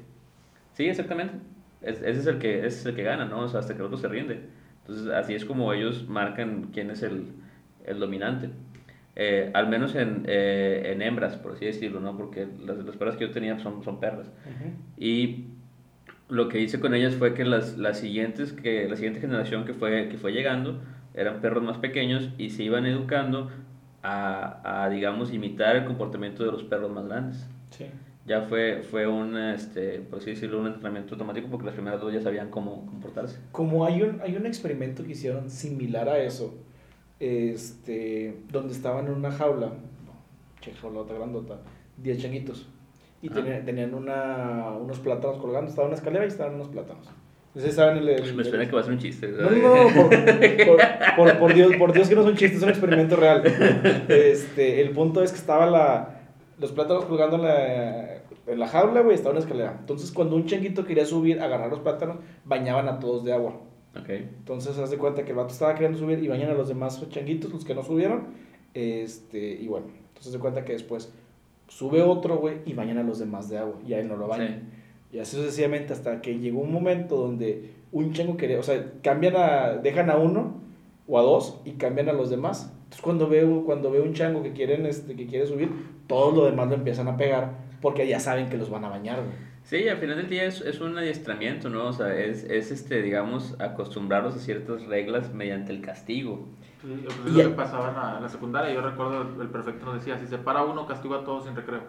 sí, exactamente. Es- ese, es el que, es el que gana, ¿no? O sea, hasta que el otro se rinde. Entonces, así es como ellos marcan quién es el, el dominante. Eh, al menos en, eh, en hembras, por así decirlo, ¿no? Porque las, las perras que yo tenía son, son perras. Y lo que hice con ellas fue que las, las siguientes, que la siguiente generación que fue, que fue llegando eran perros más pequeños y se iban educando a, a, digamos, imitar el comportamiento de los perros más grandes. Sí. Ya fue, fue un, este, por así decirlo, un entrenamiento automático porque las primeras dos ya sabían cómo comportarse. Como hay un, hay un experimento que hicieron similar a eso, este, donde estaban en una jaula, che, jaulota grandota, 10 changuitos, y Ah. tenían, tenían una, unos plátanos colgando, estaba una escalera y estaban unos plátanos. Entonces estaban en el... el- Me suena que va a ser un chiste. No, no, no, por, por- por- por Dios, por Dios que no es un chiste, es un experimento real. Este, el punto es que estaba la, los plátanos colgando en la, en la jaula, güey, estaba en la escalera. Entonces, cuando un changuito quería subir, agarrar los plátanos, bañaban a todos de agua. Ok. Entonces, haz de cuenta que el vato estaba queriendo subir y bañan a los demás changuitos, los que no subieron. Este, y bueno, entonces de cuenta que después sube otro, güey, y bañan a los demás de agua. Y a él no lo bañan. Y así sucesivamente hasta que llegó un momento donde un chango quería, o sea, cambian a, dejan a uno o a dos y cambian a los demás. Entonces cuando veo, cuando veo un chango que quieren, este, que quiere subir, todos los demás lo empiezan a pegar porque ya saben que los van a bañar, güey. Sí, al final del día es, es un adiestramiento, ¿no? O sea, es, es este, digamos, acostumbrarlos a ciertas reglas mediante el castigo. Sí, pues es Y- lo que pasaba en la, en la secundaria. Yo recuerdo el, prefecto nos decía: si se para uno, castigo a todos sin recreo.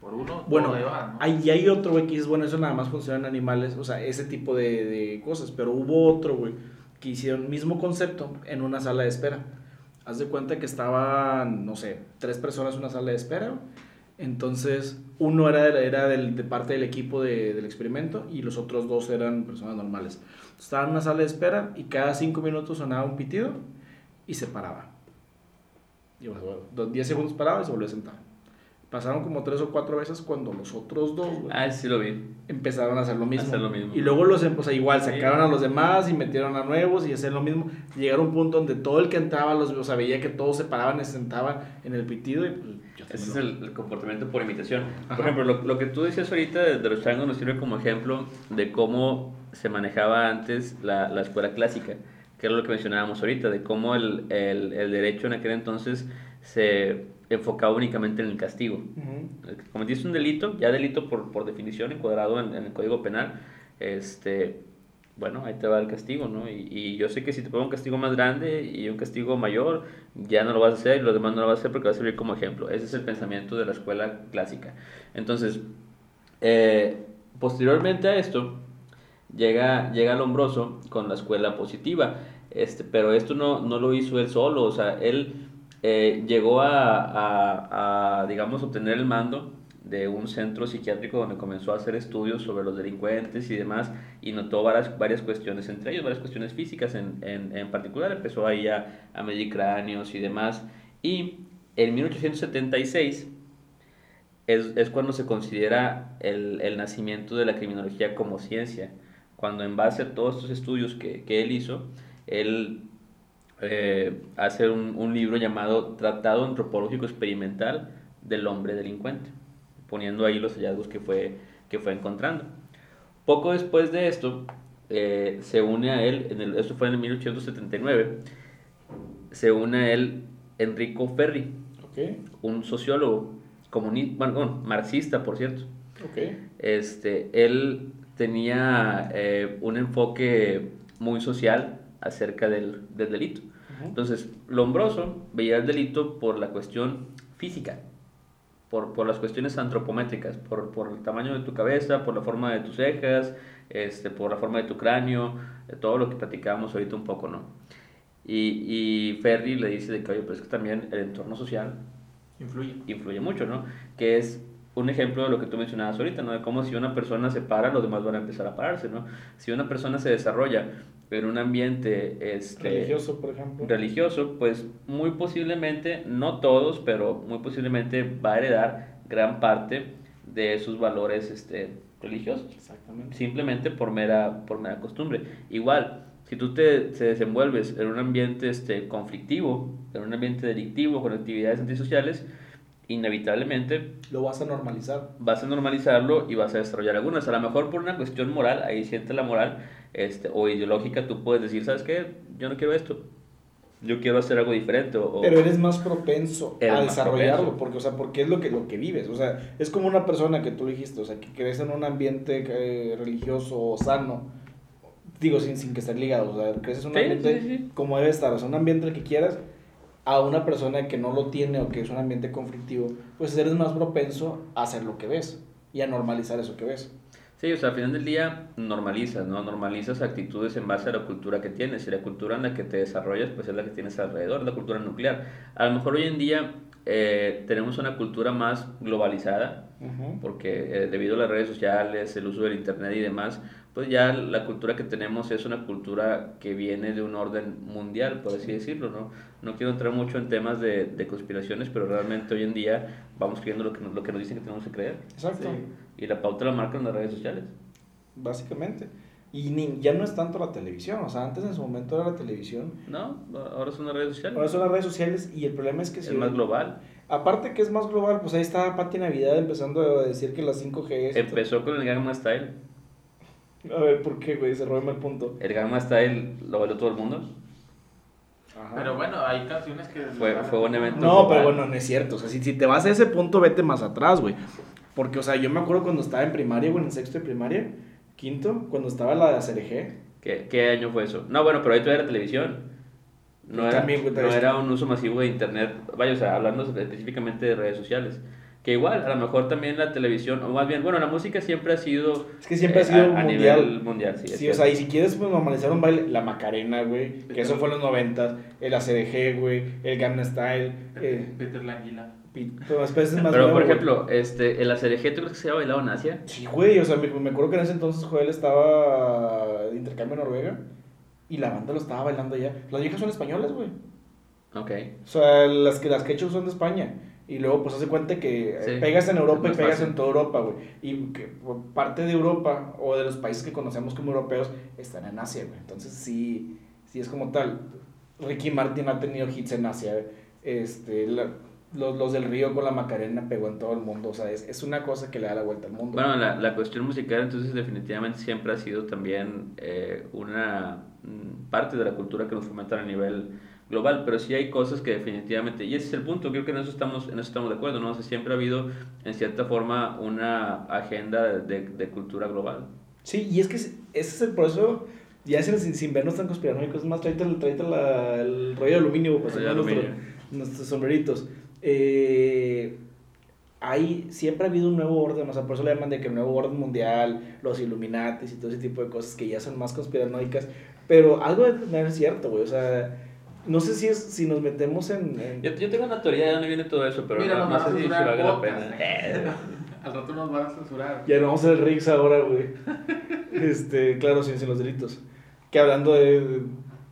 Por uno, Bueno, ahí van, ¿no? Hay, y hay otro, güey, que dices, bueno, eso nada más funciona en animales, o sea, ese tipo de, de cosas. Pero hubo otro, güey, que hicieron el mismo concepto en una sala de espera. Haz de cuenta que estaban, no sé, tres personas en una sala de espera. Entonces, uno era, era del, de parte del equipo de- del experimento y los otros dos eran personas normales. Estaban en una sala de espera y cada cinco minutos sonaba un pitido y se paraba. Y bueno, bueno, dos- 10 segundos paraba y se volvió a sentar. Pasaron como tres o cuatro veces cuando los otros dos, güey, Ah, sí lo vi. empezaron a hacer lo mismo. hacer lo mismo. Y luego los, em- o sea, igual sacaron a los demás y metieron a nuevos y hacían lo mismo. Llegaron a un punto donde todo el que entraba, los, o sea, veía que todos se paraban y se sentaban en el pitido y pues yo Ese es el, el comportamiento por imitación. Ajá. Por ejemplo, lo, lo que tú decías ahorita de, de los changos nos sirve como ejemplo de cómo se manejaba antes la, la escuela clásica, que era lo que mencionábamos ahorita, de cómo el, el, el derecho en aquel entonces se enfocaba únicamente en el castigo. Cometiste un delito, ya delito por, por definición encuadrado en, en el Código Penal, este, bueno, ahí te va el castigo, ¿no? Y, y yo sé que si te pongo un castigo más grande y un castigo mayor, ya no lo vas a hacer y los demás no lo vas a hacer porque va a servir como ejemplo. Ese es el pensamiento de la escuela clásica. Entonces, eh, posteriormente a esto, llega, llega Lombroso con la escuela positiva, este, pero esto no, no lo hizo él solo, o sea, él eh, llegó a, a, a, digamos, obtener el mando de un centro psiquiátrico donde comenzó a hacer estudios sobre los delincuentes y demás y notó varias, varias cuestiones, entre ellos varias cuestiones físicas en, en, en particular, empezó ahí a, a medir cráneos y demás. Y en 1876 es, es cuando se considera el, el nacimiento de la criminología como ciencia, cuando en base a todos estos estudios que, que él hizo, él eh, hace un, un libro llamado Tratado Antropológico Experimental del Hombre Delincuente, poniendo ahí los hallazgos que fue, que fue encontrando. Poco después de esto, eh, se une a él, en el, esto fue en el 1879, se une a él Enrico Ferri, un sociólogo, comunista, bueno, marxista, por cierto. Este, él tenía eh, un enfoque muy social acerca del, del delito. Ujú. Entonces, Lombroso veía el delito por la cuestión física, por, por las cuestiones antropométricas, por, por el tamaño de tu cabeza, por la forma de tus cejas, este, por la forma de tu cráneo, de todo lo que platicábamos ahorita un poco, ¿no? Y, y Ferry le dice de que, oye, pues es que también el entorno social Influye. influye mucho, ¿no? Que es un ejemplo de lo que tú mencionabas ahorita, ¿no? De cómo si una persona se para, los demás van a empezar a pararse, ¿no? Si una persona se desarrolla en un ambiente este, Religioso, por ejemplo. religioso, pues muy posiblemente, no todos, pero muy posiblemente va a heredar gran parte de sus valores este, religiosos Exactamente. simplemente por mera, por mera costumbre. Igual, si tú te, te desenvuelves en un ambiente este, conflictivo, en un ambiente delictivo, con actividades antisociales, inevitablemente Lo vas a normalizar. vas a normalizarlo y vas a desarrollar algunas. A lo mejor por una cuestión moral, ahí siente la moral, este, o ideológica, tú puedes decir, ¿sabes qué? Yo no quiero esto. Yo quiero hacer algo diferente. O, Pero eres más propenso Eres a más desarrollarlo, propenso. porque, o sea, porque es lo que, lo que vives. O sea, es como una persona que tú dijiste, o sea, que crees en un ambiente eh, religioso sano. Digo, sin, sin que estar ligado, o sea, creces en un Sí, ambiente sí, sí. como debe estar, o sea, un ambiente que quieras, a una persona que no lo tiene o que es un ambiente conflictivo, pues eres más propenso a hacer lo que ves. y a normalizar eso que ves. Sí, o sea, al final del día normalizas, ¿no? Normalizas actitudes en base a la cultura que tienes y la cultura en la que te desarrollas, pues es la que tienes alrededor, la cultura nuclear. A lo mejor hoy en día eh, tenemos una cultura más globalizada, porque eh, debido a las redes sociales, el uso del internet y demás, pues ya la cultura que tenemos es una cultura que viene de un orden mundial, por así decirlo, ¿no? No quiero entrar mucho en temas de, de conspiraciones, pero realmente hoy en día vamos creyendo lo que nos, lo que nos dicen que tenemos que creer. Exacto. Y la pauta la marcan las redes sociales. Básicamente. Y ni, ya no es tanto la televisión, o sea, antes en su momento era la televisión. No, ahora son las redes sociales. Ahora son las redes sociales y el problema es que... Es más global. Aparte que es más global, pues ahí está Pati Navidad empezando a decir que las 5G es... Empezó con el Gamma Style. A ver, ¿por qué, güey? Se robó el punto. El Gamma Style lo bailó todo el mundo. Ajá. Pero bueno, hay canciones que... Fue, fue un evento No, global. pero bueno, no es cierto. O sea, si, si te vas a ese punto, vete más atrás, güey. Porque, o sea, yo me acuerdo cuando estaba en primaria, güey, en sexto de primaria, quinto, cuando estaba la de ACRG. ¿Qué, ¿Qué año fue eso? No, bueno, pero ahí todavía era televisión. No, era, También, no era un uso masivo de internet. Vaya, o sea, hablando específicamente de redes sociales. Que igual, a lo mejor también la televisión, o más bien, bueno, la música siempre ha sido. Es que siempre ha eh, sido a, a mundial. nivel mundial, sí. Sí, o sea, y si quieres pues, normalizar un baile, la Macarena, güey, que eso fue en los noventas, el ACDG, güey, el Gangnam Style, eh, Peter Languila. Pero después es más Pero, nuevo, por güey. ejemplo, este, el ¿tú crees que se ha bailado en Asia? Sí, güey, o sea, me, me acuerdo que en ese entonces Joel estaba de intercambio en Noruega y la banda lo estaba bailando allá. Las viejas son españolas, güey. Ok. O sea, las que las que he hecho son de España. Y luego, pues, hace cuenta que eh, Sí, pegas en Europa y pegas fácil. en toda Europa, güey. Y que por parte de Europa o de los países que conocemos como europeos están en Asia, güey. Entonces, sí, sí es como tal. Ricky Martin ha tenido hits en Asia. Este, la- los, los del Río con la Macarena pegó en todo el mundo. O sea, es, es una cosa que le da la vuelta al mundo. Bueno, la, la cuestión musical entonces definitivamente siempre ha sido también eh, una mm, parte de la cultura que nos fomentan a nivel global, pero sí hay cosas que definitivamente, y ese es el punto, creo que en eso estamos, en eso estamos de acuerdo, ¿no? O sea, siempre ha habido en cierta forma una agenda de, de cultura global. Sí, y es que ese es el por eso, ya sin, sin, vernos tan conspiranoicos, es más, tráete, el- tráete la- el rollo de aluminio para Rollo de aluminio. nuestros sombreritos. Eh, hay, siempre ha habido un nuevo orden, o sea, por eso le llaman de que el nuevo orden mundial, los Illuminatis y todo ese tipo de cosas que ya son más conspiranoicas, pero algo de tener es cierto, güey, o sea, no sé si es si nos metemos en... en- Yo, yo tengo una teoría de dónde viene todo eso, pero Mira, no, nos no van a sé si, el la pena. Al rato nos van a censurar. Ya no vamos a hacer Riggs ahora, güey. Este, claro, sin, sin los delitos. Que hablando de,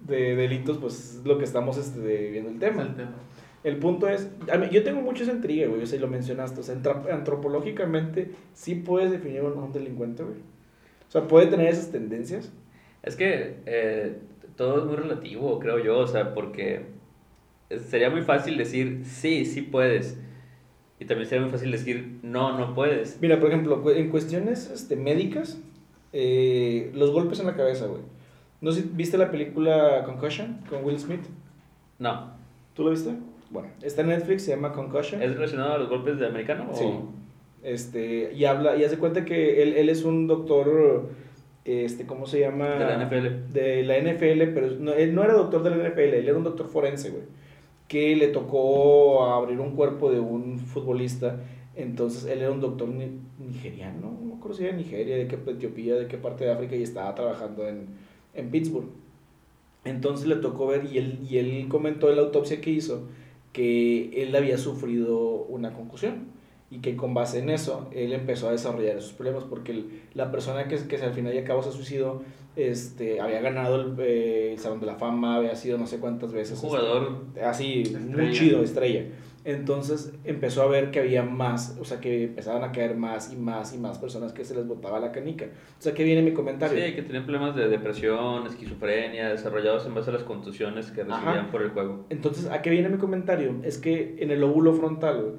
de delitos, pues es lo que estamos este, viendo el Es tema. el tema. El punto es, yo tengo mucho esa intriga, güey, o sea, lo mencionaste, o sea, antropológicamente sí puedes definir a un delincuente, güey. O sea, puede tener esas tendencias. Es que eh, todo es muy relativo, creo yo, o sea, porque sería muy fácil decir, sí, sí puedes. Y también sería muy fácil decir, no, no puedes. Mira, por ejemplo, en cuestiones este, médicas, eh, los golpes en la cabeza, güey. ¿No viste la película Concussion con Will Smith? No. ¿Tú la viste? Bueno, está en Netflix, se llama Concussion. ¿Es relacionado a los golpes de americano? o- Sí. Este, y habla, y hace cuenta que él, él es un doctor, este, ¿cómo se llama? De la NFL. De la NFL, pero no, él no era doctor de la NFL, él era un doctor forense, güey. Que le tocó abrir un cuerpo de un futbolista. Entonces él era un doctor ni- nigeriano, no me acuerdo si era de Nigeria, de qué Etiopía, de qué parte de África, y estaba trabajando en, en Pittsburgh. Entonces le tocó ver, y él, y él comentó en la autopsia que hizo, que él había sufrido una concusión y que con base en eso él empezó a desarrollar esos problemas porque el- la persona que, que al final y al cabo se suicidó este, había ganado el, eh, el Salón de la Fama, había sido no sé cuántas Un veces. jugador. este, así, muy Estrella. chido, estrella. Entonces empezó a ver que había más, o sea, que empezaban a caer más y más y más personas que se les botaba la canica. O sea, que viene mi comentario. Sí, que tenían problemas de depresión, esquizofrenia, desarrollados en base a las contusiones que Ajá. recibían por el juego. Entonces, ¿a qué viene mi comentario? Es que en el lóbulo frontal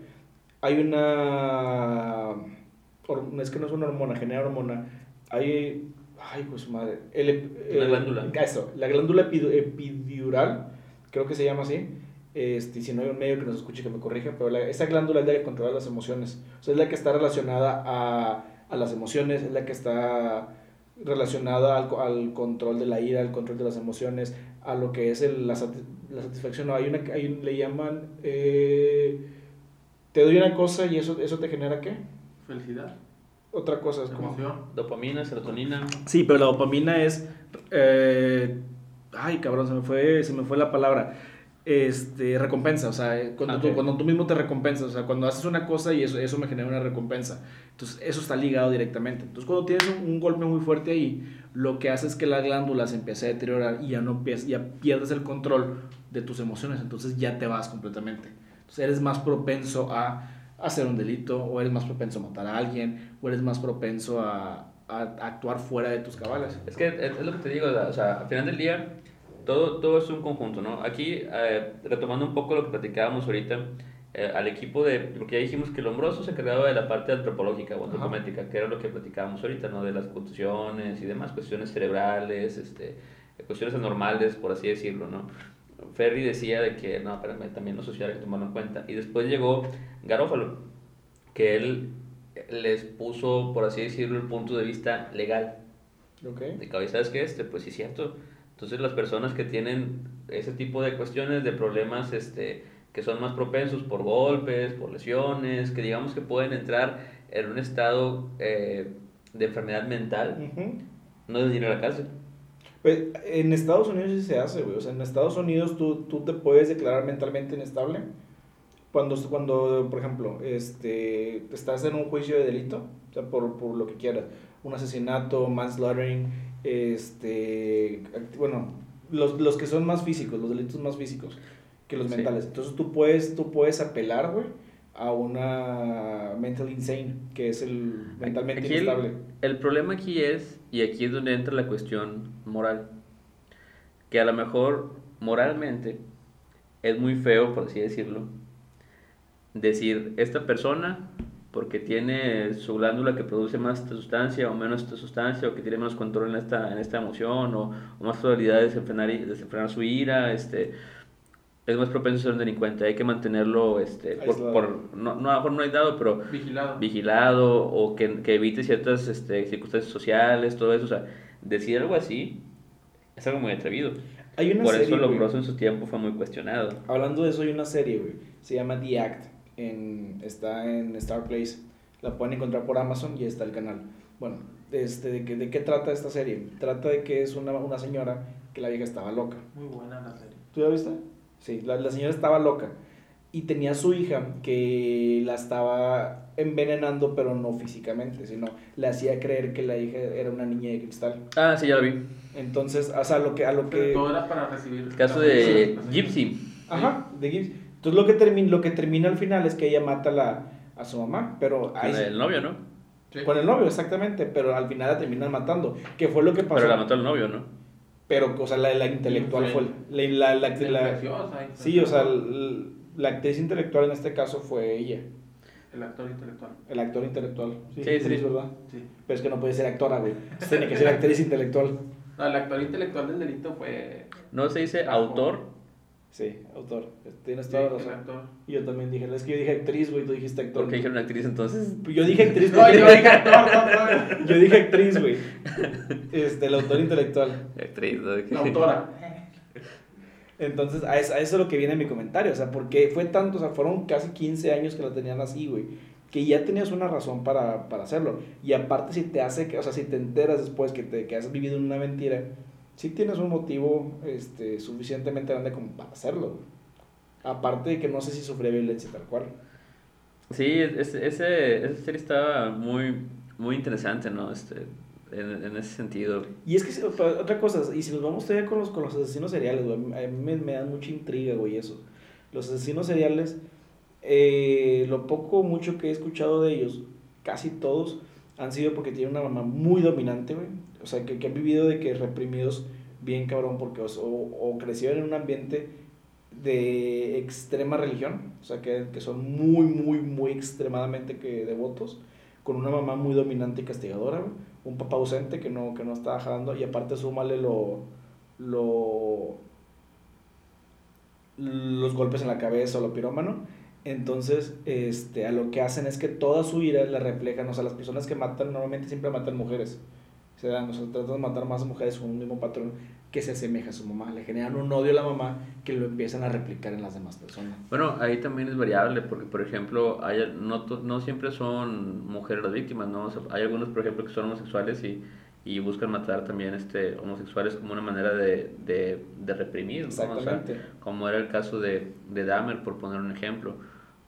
hay una... Es que no es una hormona, genera hormona. Hay... Ay, pues madre. El, el- glándula. Eso, la glándula epidu- epidural, creo que se llama así. Este, si no hay un medio que nos escuche que me corrija, pero la- esa glándula es la que controla las emociones. O sea, es la que está relacionada a, a las emociones, es la que está relacionada al, co- al control de la ira, al control de las emociones, a lo que es el- la, la satisfacción. No, hay una, hay un- le llaman, eh, te doy una cosa y eso, eso te genera qué? Felicidad. otra cosa. Es como... Dopamina, serotonina. Sí, pero la dopamina es... eh, ay, cabrón, se me fue, se me fue la palabra. Este, recompensa, o sea, eh, cuando, tú, Ok. cuando tú mismo te recompensas, o sea, cuando haces una cosa y eso, eso me genera una recompensa. Entonces, eso está ligado directamente. Entonces, cuando tienes un, un golpe muy fuerte ahí, lo que hace es que la glándula se empieza a deteriorar y ya, no, ya pierdes el control de tus emociones, entonces ya te vas completamente. Entonces, eres más propenso a hacer un delito, o eres más propenso a matar a alguien, o eres más propenso a, a actuar fuera de tus cabales. Es que es lo que te digo, o sea, al final del día, todo, todo es un conjunto, ¿no? Aquí, eh, retomando un poco lo que platicábamos ahorita, eh, al equipo de, porque ya dijimos que el hombroso se encargaba de la parte antropológica o antropométrica, que era lo que platicábamos ahorita, ¿no? De las contusiones y demás, cuestiones cerebrales, este, cuestiones anormales, por así decirlo, ¿no? Ferry decía de que, no, espérame, también lo social hay que tomarlo en cuenta. Y después llegó Garófalo, que él les puso, por así decirlo, el punto de vista legal ¿Ok? de cabeza, ¿sabes qué? Este, pues sí, cierto. Entonces, las personas que tienen ese tipo de cuestiones, de problemas este, que son más propensos por golpes, por lesiones, que digamos que pueden entrar en un estado eh, de enfermedad mental, Ujú. no deben ir a la cárcel. Pues, en Estados Unidos sí se hace, güey. O sea, en Estados Unidos tú, tú te puedes declarar mentalmente inestable cuando, cuando, por ejemplo, este, estás en un juicio de delito, o sea, por, por lo que quieras, un asesinato, manslaughtering, este, bueno, los, los que son más físicos, los delitos más físicos que los Sí. mentales. Entonces tú puedes, tú puedes apelar, güey, a una mental insane, que es el mentalmente Aquí el- inestable. El problema aquí es, y aquí es donde entra la cuestión moral, que a lo mejor moralmente es muy feo, por así decirlo, decir, esta persona, porque tiene su glándula que produce más esta sustancia o menos esta sustancia, o que tiene menos control en esta, en esta emoción, o, o más probabilidad de desenfrenar, desenfrenar su ira, este, es más propenso a ser un delincuente, hay que mantenerlo, este, por, no, no, a lo mejor no aislado, pero Vigilado. vigilado o que, que evite ciertas este, circunstancias sociales, todo eso. O sea, decir algo así es algo muy atrevido. Hay una Por serie, eso. Lombroso en su tiempo fue muy cuestionado. Hablando de eso, hay una serie, güey. Se llama The Act. En, está en Star Place. La pueden encontrar por Amazon y está el canal. Bueno, este, ¿de, qué, ¿de qué trata esta serie? Trata de que es una, una señora que la vieja estaba loca. Muy buena la serie. ¿Tú ya viste? Sí, la, la señora estaba loca. Y tenía a su hija que la estaba envenenando, pero no físicamente, sino le hacía creer que la hija era una niña de cristal. Ah, sí, ya lo vi. Entonces, o sea, lo que, a lo que... todo era para recibir. El caso de Gypsy. Ajá, de Gibbs. Entonces lo que, termina, lo que termina al final es que ella mata a, la, a su mamá, pero ahí- Con el novio, ¿no? Sí. con el novio, exactamente, pero al final la terminan matando, que fue lo que pasó. Pero la mató el novio, ¿no? Pero, o sea, la, la intelectual fue, la, la, la, la- sea, sí, o sea, la actriz intelectual en este caso fue ella, El actor intelectual. el actor intelectual. Sí, Sí, actriz, sí. ¿verdad? Sí. Pero es que no puede ser actora, güey, tiene que ser actriz intelectual. No, el actor intelectual del delito fue. No se dice autor. Sí, autor, tienes Sí, toda la el razón. actor. Y yo también dije, es que yo dije actriz, güey, tú dijiste actor. ¿Por qué dijeron actriz entonces? Yo dije actriz, No, yo dije actor, no, no, Yo dije actriz, güey. Este, el autor intelectual. Actriz, ¿no? La autora. Entonces, a eso, a eso es lo que viene mi comentario. O sea, porque fue tanto, o sea, fueron casi 15 años que la tenían así, güey. Que ya tenías una razón para, para hacerlo. Y aparte, si te hace, o sea, si te enteras después que, te, que has vivido una mentira, sí tienes un motivo este, suficientemente grande como para hacerlo, güey. Aparte de que no sé si sufría violencia tal cual. Sí, ese, ese, esa serie estaba muy, muy interesante, ¿no? Este, en, en ese sentido. Y es que, otra cosa, y si nos vamos todavía con los, con los asesinos seriales, güey, a mí me, me dan mucha intriga, güey, eso. Los asesinos seriales, eh, lo poco o mucho que he escuchado de ellos, casi todos han sido porque tienen una mamá muy dominante, güey. O sea, que, que han vivido de que reprimidos bien cabrón, porque o, o crecieron en un ambiente de extrema religión, o sea, que, que son muy, muy, muy extremadamente que devotos, con una mamá muy dominante y castigadora, un papá ausente que no, que no estaba jalando y aparte súmale lo, lo, los golpes en la cabeza o lo pirómano. Entonces, este, a lo que hacen es que toda su ira la reflejan, o sea, las personas que matan normalmente siempre matan mujeres. Se dan, o sea, tratan de matar más mujeres con un mismo patrón que se asemeja a su mamá. Le generan un odio a la mamá que lo empiezan a replicar en las demás personas. Bueno, ahí también es variable, porque por ejemplo, hay, no, no siempre son mujeres las víctimas, ¿no? O sea, hay algunos, por ejemplo, que son homosexuales y, y buscan matar también este, homosexuales como una manera de, de, de reprimir, ¿no? O sea, Exactamente. como era el caso de, de Dahmer, por poner un ejemplo.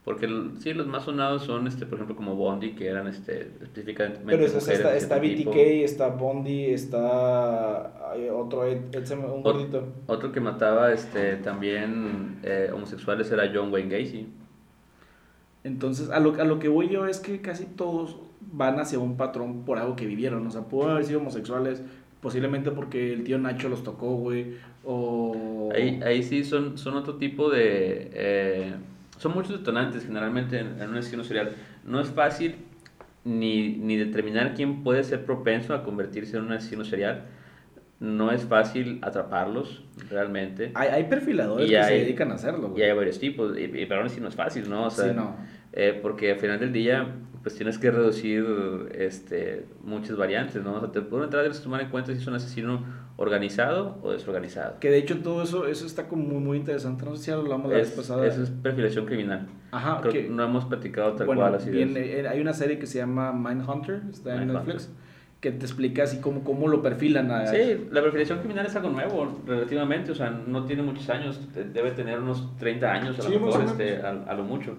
Porque el- sí, los más sonados son, este, por ejemplo, como Bondi, que eran este, específicamente Pero es- es- mujeres está, está. BTK, está Bondi, está hay otro, un gordito. Otro que mataba este, también eh, homosexuales era John Wayne Gacy. Entonces, a lo, a lo que voy yo es que casi todos van hacia un patrón por algo que vivieron. O sea, pudo haber sido homosexuales, posiblemente porque el tío Nacho los tocó, güey. O. Ahí, ahí sí son, son otro tipo de... eh, son muchos detonantes generalmente en, en un asesino serial. No es fácil ni, ni determinar quién puede ser propenso a convertirse en un asesino serial. No es fácil atraparlos realmente. Hay, hay perfiladores Y que se hay- dedican a hacerlo, Y güey. hay varios tipos, y, y- pero aún así no es fácil, ¿no? O sea, Sí, no. Eh, porque al final del día, pues tienes que reducir este, muchas variantes, ¿no? O sea, te pueden entrar tomar en cuenta si es un asesino organizado o desorganizado. Que de hecho todo eso, eso está como muy, muy interesante. No sé si hablamos la vez Es, pasada. eso es perfilación criminal. Ajá, Creo que- que no hemos platicado tal bueno, cual así de bien, eh, hay una serie que se llama Mindhunter, está en Mindhunter. Netflix, que te explica así como cómo lo perfilan a... Sí, la perfilación criminal es algo nuevo, relativamente, o sea, no tiene muchos años, de- debe tener unos 30 años a lo Sí, mejor, este, a, a lo mucho.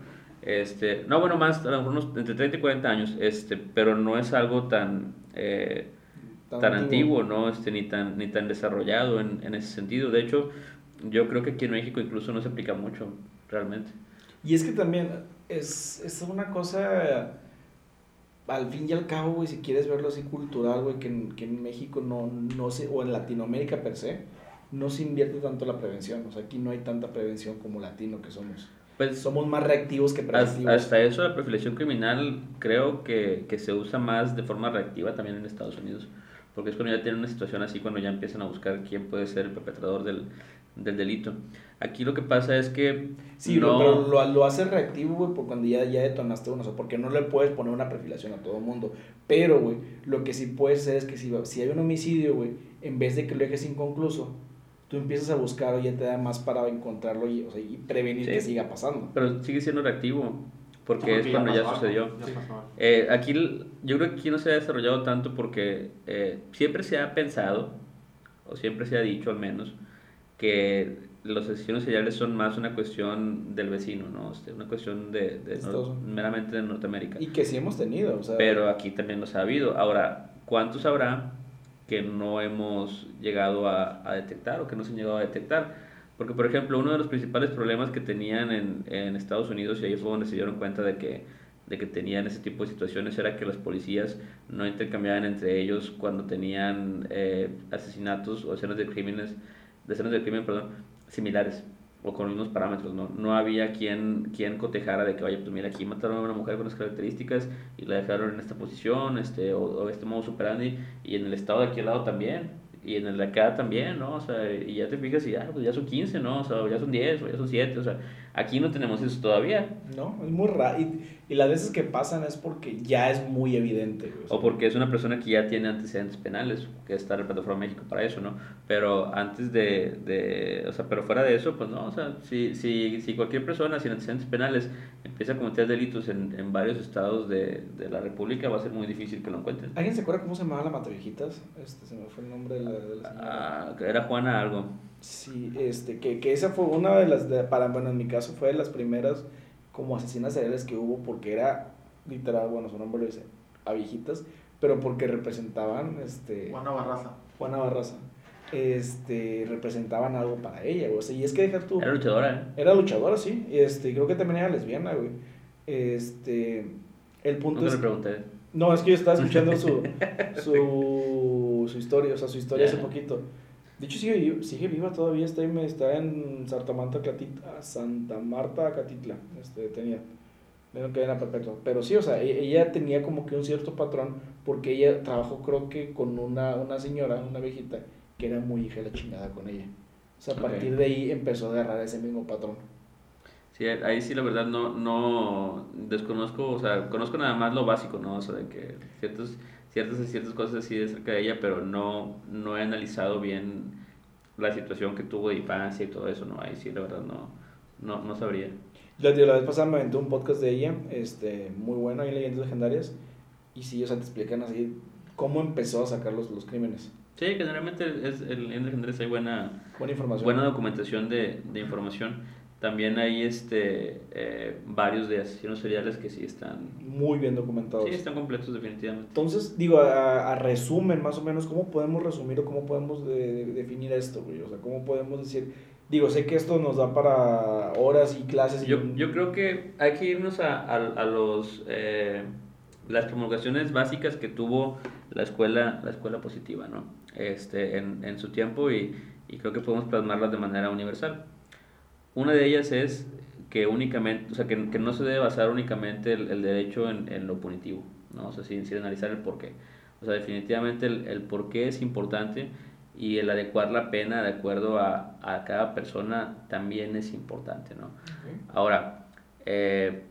Este, no, bueno, más, a lo mejor unos entre 30 y 40 años, este, pero no es algo tan, eh, Tan tan, antiguo. antiguo, ¿no? Este, ni, tan, ni tan desarrollado en, en ese sentido. De hecho, yo creo que aquí en México incluso no se aplica mucho, realmente. Y es que también es, es una cosa, al fin y al cabo, güey, si quieres verlo así cultural, güey, que en, que en México no, no se, o en Latinoamérica per se, no se invierte tanto la prevención. O sea, aquí no hay tanta prevención como latino que somos. Pues Somos más reactivos que preventivos. hasta eso, la perfilación criminal creo que, que se usa más de forma reactiva también en Estados Unidos. Porque es cuando ya tienen una situación así, cuando ya empiezan a buscar quién puede ser el perpetrador del, del delito. Aquí lo que pasa es que Sí, no, pero lo, lo hace reactivo, güey, por cuando ya, ya detonaste uno. O sea, porque no le puedes poner una perfilación a todo mundo. Pero, güey, lo que sí puedes hacer es que si, si hay un homicidio, güey, en vez de que lo dejes inconcluso, tú empiezas a buscarlo y ya te da más para encontrarlo y, o sea, y prevenir Sí. que siga pasando. pero sigue siendo reactivo, porque es cuando ya sucedió. ya algo. Eh, aquí yo creo que aquí no se ha desarrollado tanto porque eh, siempre se ha pensado, o siempre se ha dicho al menos, que los asesinos seriales son más una cuestión del vecino, ¿no? Este, una cuestión de, nor- meramente de Norteamérica. Y que sí hemos tenido, o sea. Pero aquí también los ha habido. Ahora, ¿cuántos habrá que no hemos llegado a, a detectar o que no se han llegado a detectar? Porque, por ejemplo, uno de los principales problemas que tenían en, en Estados Unidos, y ahí fue donde se dieron cuenta de que, de que tenían ese tipo de situaciones, era que los policías no intercambiaban entre ellos cuando tenían eh, asesinatos o escenas de crímenes, de escenas de crimen, perdón, similares o con los mismos parámetros, ¿no? No había quien, quien cotejara de que, oye, pues mira, aquí mataron a una mujer con estas características y la dejaron en esta posición, este, o, o este modo superandi, y en el estado de aquí al lado también, y en el de acá también, ¿no? O sea, y ya te fijas y ya, pues ya son 15, ¿no? O sea, ya son 10, o ya son 7, o sea, aquí no tenemos eso todavía. No, es muy raro. Y, y las veces que pasan es porque ya es muy evidente. O sea, O porque es una persona que ya tiene antecedentes penales, que está en la plataforma México para eso, ¿no? Pero antes de, de, o sea, pero fuera de eso, pues no, o sea, si, si, si cualquier persona sin antecedentes penales empieza a cometer delitos en, en varios estados de, de la República, va a ser muy difícil que lo encuentren. ¿Alguien se acuerda cómo se llamaba la Mataviejitas? Este, se me fue el nombre de la, de la señora. Ah, era Juana algo. Sí, este, que, que esa fue una de las, de- para, bueno, en mi caso fue de las primeras como asesinas seriales que hubo porque era, literal, bueno, su nombre lo dice, a viejitas, pero porque representaban, este, Juana Barraza. Juana Barraza, este, representaban algo para ella, güey, o sea, y es que dejar tú... Era luchadora, ¿eh? Era luchadora, sí. Este, creo que también era lesbiana, güey. Este, el punto Nunca es... le pregunté. No, es que yo estaba escuchando su, su, su historia, o sea, su historia hace poquito. De hecho, sigue, sigue viva todavía, está, en- está en Santa Marta, Catitla, Santa Marta, Catitla, este, tenía, tengo cadena perpetua. Pero sí, o sea, e- ella tenía como que un cierto patrón, porque ella trabajó creo que con una, una señora, una viejita, que era muy hija de la chingada con ella. O sea, a partir de ahí empezó a agarrar ese mismo patrón. Sí, ahí sí la verdad no, no desconozco, o sea, conozco nada más lo básico, ¿no? O sea, de que ciertos, ciertas, ciertas cosas así de cerca de ella, pero no, no he analizado bien la situación que tuvo de infancia y todo eso, ¿no? Ahí sí la verdad no, no, no sabría. La, la vez pasada me aventé un podcast de ella, este, muy bueno, hay leyendas legendarias, y sí, o sea, te explican así cómo empezó a sacar los, los crímenes. Sí, generalmente es, en leyendas legendarias hay buena, Buena información. buena documentación de, de información. También hay este, eh, varios de asesinos seriales que sí están, Muy bien documentados. sí, están completos definitivamente. Entonces, digo, a, a resumen, más o menos, ¿cómo podemos resumir o cómo podemos de- de- definir esto, güey? O sea, ¿cómo podemos decir? Digo, sé que esto nos da para horas y clases. y- Yo, yo creo que hay que irnos a, a, a los, eh, las promulgaciones básicas que tuvo la escuela, la escuela positiva, ¿no? Este, en, en su tiempo y, y creo que podemos plasmarlas de manera universal. Una de ellas es que únicamente, o sea, que, que no se debe basar únicamente el, el derecho en, en lo punitivo, ¿no? O sea, sin, sin analizar el porqué. O sea, definitivamente el, el porqué es importante y el adecuar la pena de acuerdo a, a cada persona también es importante, ¿no? Ahora, eh,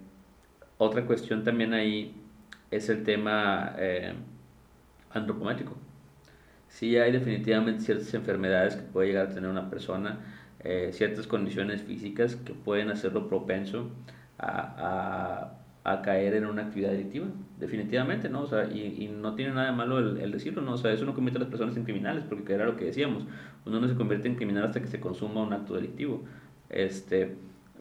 otra cuestión también ahí es el tema eh, antropométrico. Sí hay definitivamente ciertas enfermedades que puede llegar a tener una persona, eh, ciertas condiciones físicas que pueden hacerlo propenso a, a, a caer en una actividad adictiva, definitivamente, ¿no? O sea, y, y no tiene nada de malo el, el decirlo, ¿no? O sea, eso no convierte a las personas en criminales, porque era lo que decíamos, uno no se convierte en criminal hasta que se consuma un acto delictivo. Este,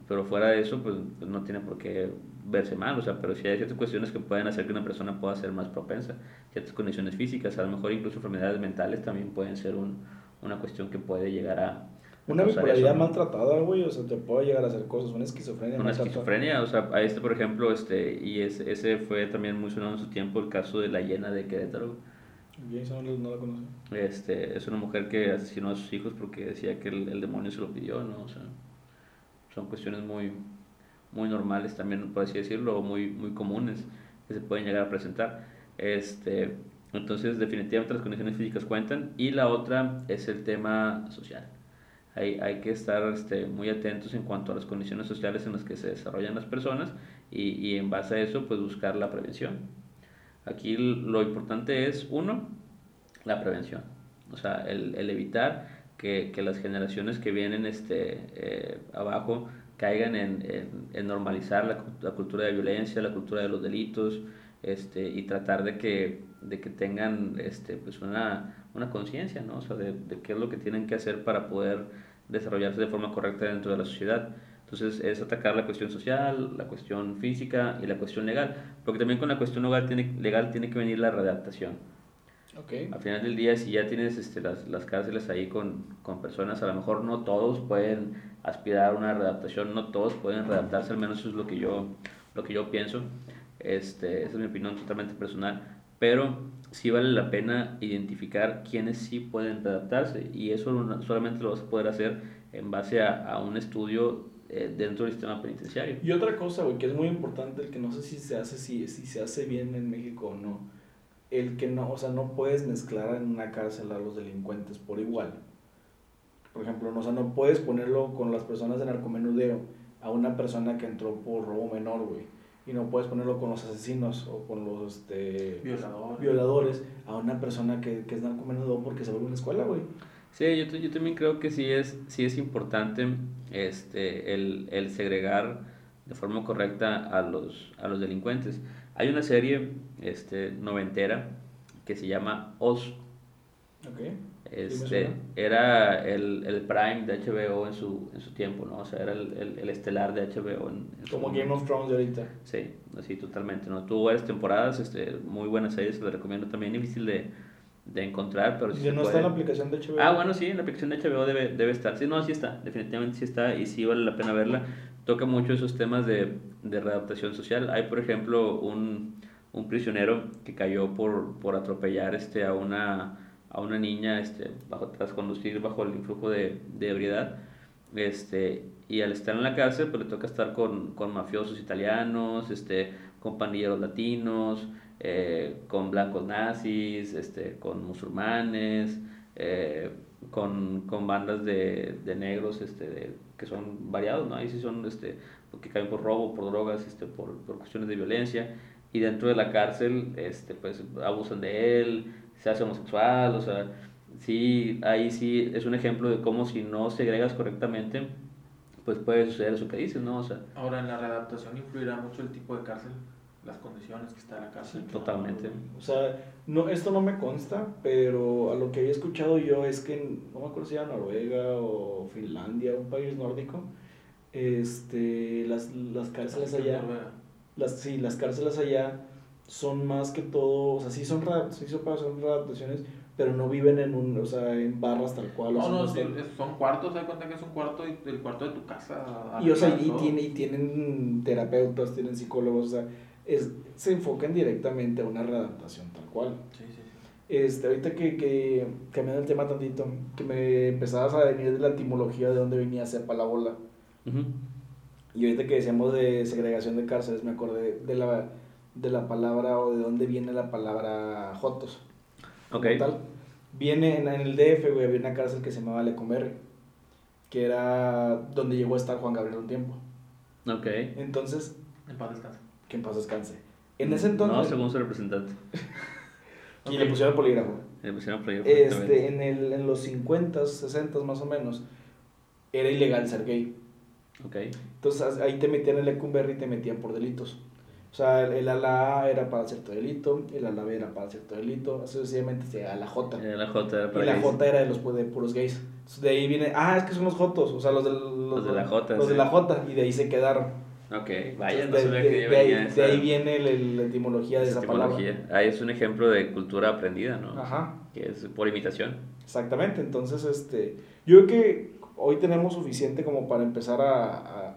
pero fuera de eso, pues, pues no tiene por qué verse mal, o sea, pero sí hay ciertas cuestiones que pueden hacer que una persona pueda ser más propensa, ciertas condiciones físicas, a lo mejor incluso enfermedades mentales también pueden ser un, una cuestión que puede llegar a... Una causar bipolaridad maltratada, güey, o sea, te puede llegar a hacer cosas. Una esquizofrenia Una esquizofrenia, o sea, a este, por ejemplo, este, y ese, ese fue también muy sonado en su tiempo, el caso de la hiena de Querétaro, eso no, no la conocí. Este, es una mujer que asesinó a sus hijos porque decía que el, el demonio se lo pidió, ¿no? O sea, son cuestiones muy, muy normales también, por así decirlo, o muy, muy comunes que se pueden llegar a presentar. Este, entonces, definitivamente las condiciones físicas cuentan. Y la otra es el tema social. Hay, hay que estar este, muy atentos en cuanto a las condiciones sociales en las que se desarrollan las personas y, y en base a eso, pues buscar la prevención. Aquí lo importante es, uno, la prevención. O sea, el, el evitar que, que las generaciones que vienen este, eh, abajo caigan en, en, en normalizar la, la cultura de violencia, la cultura de los delitos, este, y tratar de que, de que tengan este, pues una, una conciencia, ¿no? O sea, de, de qué es lo que tienen que hacer para poder desarrollarse de forma correcta dentro de la sociedad. Entonces es atacar la cuestión social, la cuestión física y la cuestión legal, porque también con la cuestión legal tiene, legal tiene que venir la redactación. Ok. Al final del día, si ya tienes este, las, las cárceles ahí con, con personas, a lo mejor no todos pueden aspirar a una redactación, no todos pueden redactarse, al menos eso es lo que yo, lo que yo pienso. Este, esa es mi opinión totalmente personal, pero sí vale la pena identificar quiénes sí pueden redactarse y eso solamente lo vas a poder hacer en base a, a un estudio eh, dentro del sistema penitenciario. Y otra cosa, güey, que es muy importante, el que no sé si se hace, si, si se hace bien en México o no. El que no, o sea, no puedes mezclar en una cárcel a los delincuentes por igual. Por ejemplo, no, o sea, no puedes ponerlo con las personas de narcomenudeo a una persona que entró por robo menor, güey. Y no puedes ponerlo con los asesinos o con los este, Violador. violadores a una persona que, que es narcomenudeo porque se vuelve una escuela, güey. Sí, yo, yo también creo que sí es, sí es importante este, el, el segregar de forma correcta a los, a los delincuentes. Hay una serie este, noventera que se llama Oz. Ok. Este, era el, el prime de HBO en su, en su tiempo, ¿no? O sea, era el, el, el estelar de HBO. En, en Como. Game of Thrones de ahorita. Sí, así totalmente, ¿no? Tuvo varias temporadas, este, muy buenas series, les recomiendo también, difícil de, de encontrar, pero sí Ya no está en la puede. aplicación de HBO. Ah, bueno, sí, en la aplicación de HBO debe, debe estar. Sí, no, sí está, definitivamente sí está y sí vale la pena verla. Toca mucho esos temas de, de readaptación social. Hay, por ejemplo, un, un prisionero que cayó por, por atropellar este, a, una, a una niña este, tras conducir bajo el influjo de, de ebriedad. Este, y al estar en la cárcel, pues le toca estar con, con mafiosos italianos, este, con pandilleros latinos, eh, con blancos nazis, este, con musulmanes, eh, con, con bandas de, de negros este, que son variados, ¿no? Ahí sí son este, que caen por robo, por drogas, este, por, por cuestiones de violencia, y dentro de la cárcel, este, pues abusan de él, se hace homosexual, o sea, sí, ahí sí es un ejemplo de cómo si no segregas correctamente, pues puede suceder eso que dices, ¿no? O sea, Ahora, en la readaptación influirá mucho el tipo de cárcel, las condiciones que está la cárcel. totalmente. O sea, no, esto no me consta, pero a lo que había escuchado yo es que, en- no me acuerdo si era Noruega o Finlandia, un país nórdico, este, las, las cárceles allá, Noruega. las, sí, las cárceles allá son más que todo, o sea, sí son, ra- sí son, para- son readaptaciones, pero no viven en un, o sea, en barras tal cual. o No, sea, no, no sí, son cuartos, das cuenta que es un cuarto, y- el cuarto de tu casa. Y, o sea, y, tiene, y tienen terapeutas, tienen psicólogos, o sea, es, se enfocan directamente a una readaptación tal cual. Sí, sí, sí. Este, ahorita que, que cambiando el tema tantito, que me empezabas a venir de la etimología de dónde venía sepa la bola. Ujú. Y ahorita que decíamos de segregación de cárceles, me acordé de la, de la palabra o de dónde viene la palabra Jotos. Ok. tal. Viene en, en el DF, güey, había una cárcel que se llamaba Lecumberri, que era donde llegó a estar Juan Gabriel un tiempo. Ok. Entonces, En paz descanse. que en paz descanse. En ese entonces, No, según su representante. y le pusieron polígrafo. Le pusieron play Este, en, el, en los 50, 60 más o menos, era ilegal ser gay. Ok. Entonces ahí te metían el Lecumberri y te metían por delitos. O sea, el, el ala A era para cierto delito, el ala B era para cierto delito, sucesivamente se a la J. La J era Y para la gays. J era de los de puros gays. Entonces, de ahí viene, ah, es que son los Jotos, o sea, los, del- los, Los de la J, Los de sí. la J, y de ahí se quedaron. Ok, vaya, no Entonces, sabía de, que de- ya de ahí, venía de esa- ahí viene el- la etimología de esa esa palabra. etimología. Ahí es un ejemplo de cultura aprendida, ¿no? Ajá. Que es por imitación. Exactamente, entonces este, yo creo que hoy tenemos suficiente como para empezar a, a,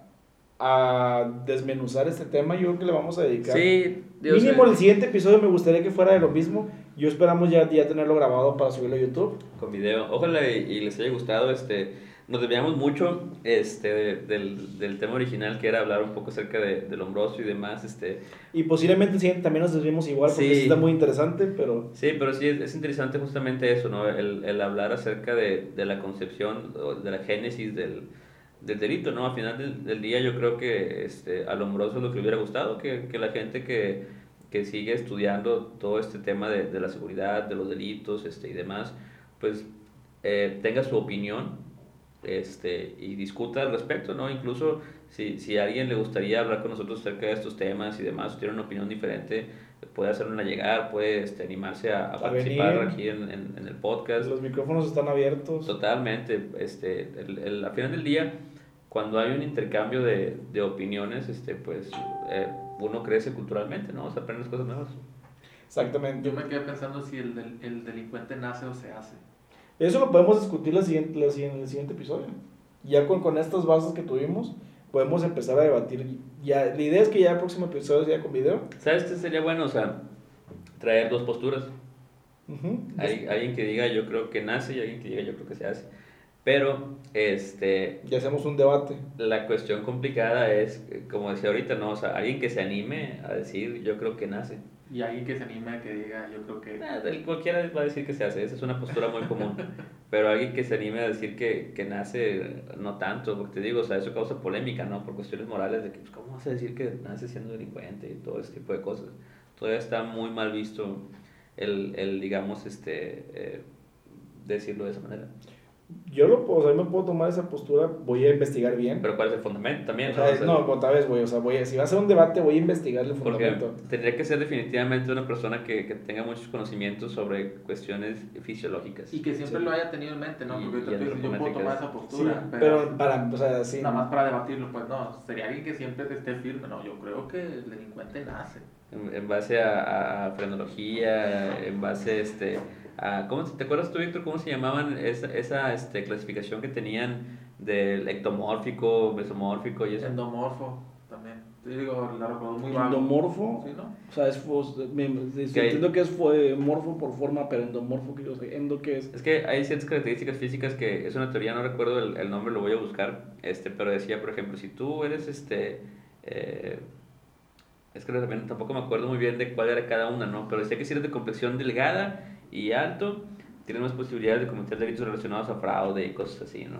a desmenuzar este tema, yo creo que le vamos a dedicar. Sí, Dios Mínimo eh, el siguiente episodio me gustaría que fuera de lo mismo, yo esperamos ya, ya tenerlo grabado para subirlo a YouTube. con video. Ojalá y, y les haya gustado. Este, nos desviamos mucho este, de- del, del tema original que era hablar un poco acerca de, del hombroso y demás. Este, Y posiblemente el siguiente también nos desviemos igual porque Sí. sí está muy interesante, pero sí, pero sí es, es interesante justamente eso, ¿no? El, el hablar acerca de, de la concepción, de la génesis del, del delito, ¿no? Al final del, del día yo creo que este, al hombroso lo que le hubiera gustado, que, que la gente que, que sigue estudiando todo este tema de, de la seguridad, de los delitos este, y demás, pues eh, tenga su opinión este, y discuta al respecto, ¿no? Incluso si, si a alguien le gustaría hablar con nosotros acerca de estos temas y demás, o tiene una opinión diferente, puede hacerla llegar, puede este, animarse a, a A participar venir. aquí en, en, en el podcast. los micrófonos están abiertos. Totalmente, este, el, el- al final del día, cuando hay un intercambio de, de opiniones, este, pues eh, uno crece culturalmente, ¿no? O sea, aprendes cosas nuevas. Exactamente. Yo me quedé pensando si el, del- el delincuente nace o se hace. Eso lo podemos discutir la siguiente, la en el siguiente episodio. Ya con, con estas bases que tuvimos, podemos empezar a debatir. Ya, la idea es que ya el próximo episodio sea con video. ¿Sabes qué sería bueno? O sea, traer dos posturas. Ujú. Hay alguien que diga yo creo que nace y alguien que diga yo creo que se hace. Pero, este, Ya hacemos un debate. la cuestión complicada es, eh, como decía ahorita, ¿no? O sea, alguien que se anime a decir yo creo que nace. Y alguien que se anime a que diga, yo creo que... Ah, del- Cualquiera va a decir que se hace, esa es una postura muy común. Pero alguien que se anime a decir que, que nace, no tanto, porque te digo, o sea, eso causa polémica, ¿no? Por cuestiones morales de que, pues, ¿cómo vas a decir que nace siendo delincuente y todo ese tipo de cosas? Todavía está muy mal visto el, el digamos, este, eh, decirlo de esa manera. Yo lo puedo, o sea, yo me puedo tomar esa postura, voy a investigar bien. Pero ¿cuál es el fundamento también? O sea, O sea, no, otra vez, güey, o sea, voy a- si va a ser un debate, voy a investigar el Porque fundamento. tendría que ser definitivamente una persona que, que tenga muchos conocimientos sobre cuestiones fisiológicas. Y que siempre Sí. lo haya tenido en mente, ¿no? Y- Porque y tú dices, yo puedo tomar esa Sí, postura, pero para, o sea, sí. Nada más para debatirlo, pues no, sería alguien que siempre esté firme, no, yo creo que el delincuente nace. En, en base a, a frenología, en base este, a... ¿cómo, ¿Te acuerdas tú, Víctor, cómo se llamaban esa, esa este, clasificación que tenían del ectomórfico, mesomórfico y eso? Endomorfo también. Te digo, la recuerdo muy. Endomorfo, ¿Sí, no? o sea, es, fos- me- entiendo que es fue, morfo por forma, pero endomorfo, que, o sea, endo que es. Es que hay ciertas características físicas que es una teoría, no recuerdo el, el nombre, lo voy a buscar, este, pero decía, por ejemplo, si tú eres, este, eh, es que también tampoco me acuerdo muy bien de cuál era cada una, ¿no? Pero decía que si eres de complexión delgada y alto, tienes más posibilidades de cometer delitos relacionados a fraude y cosas así, ¿no?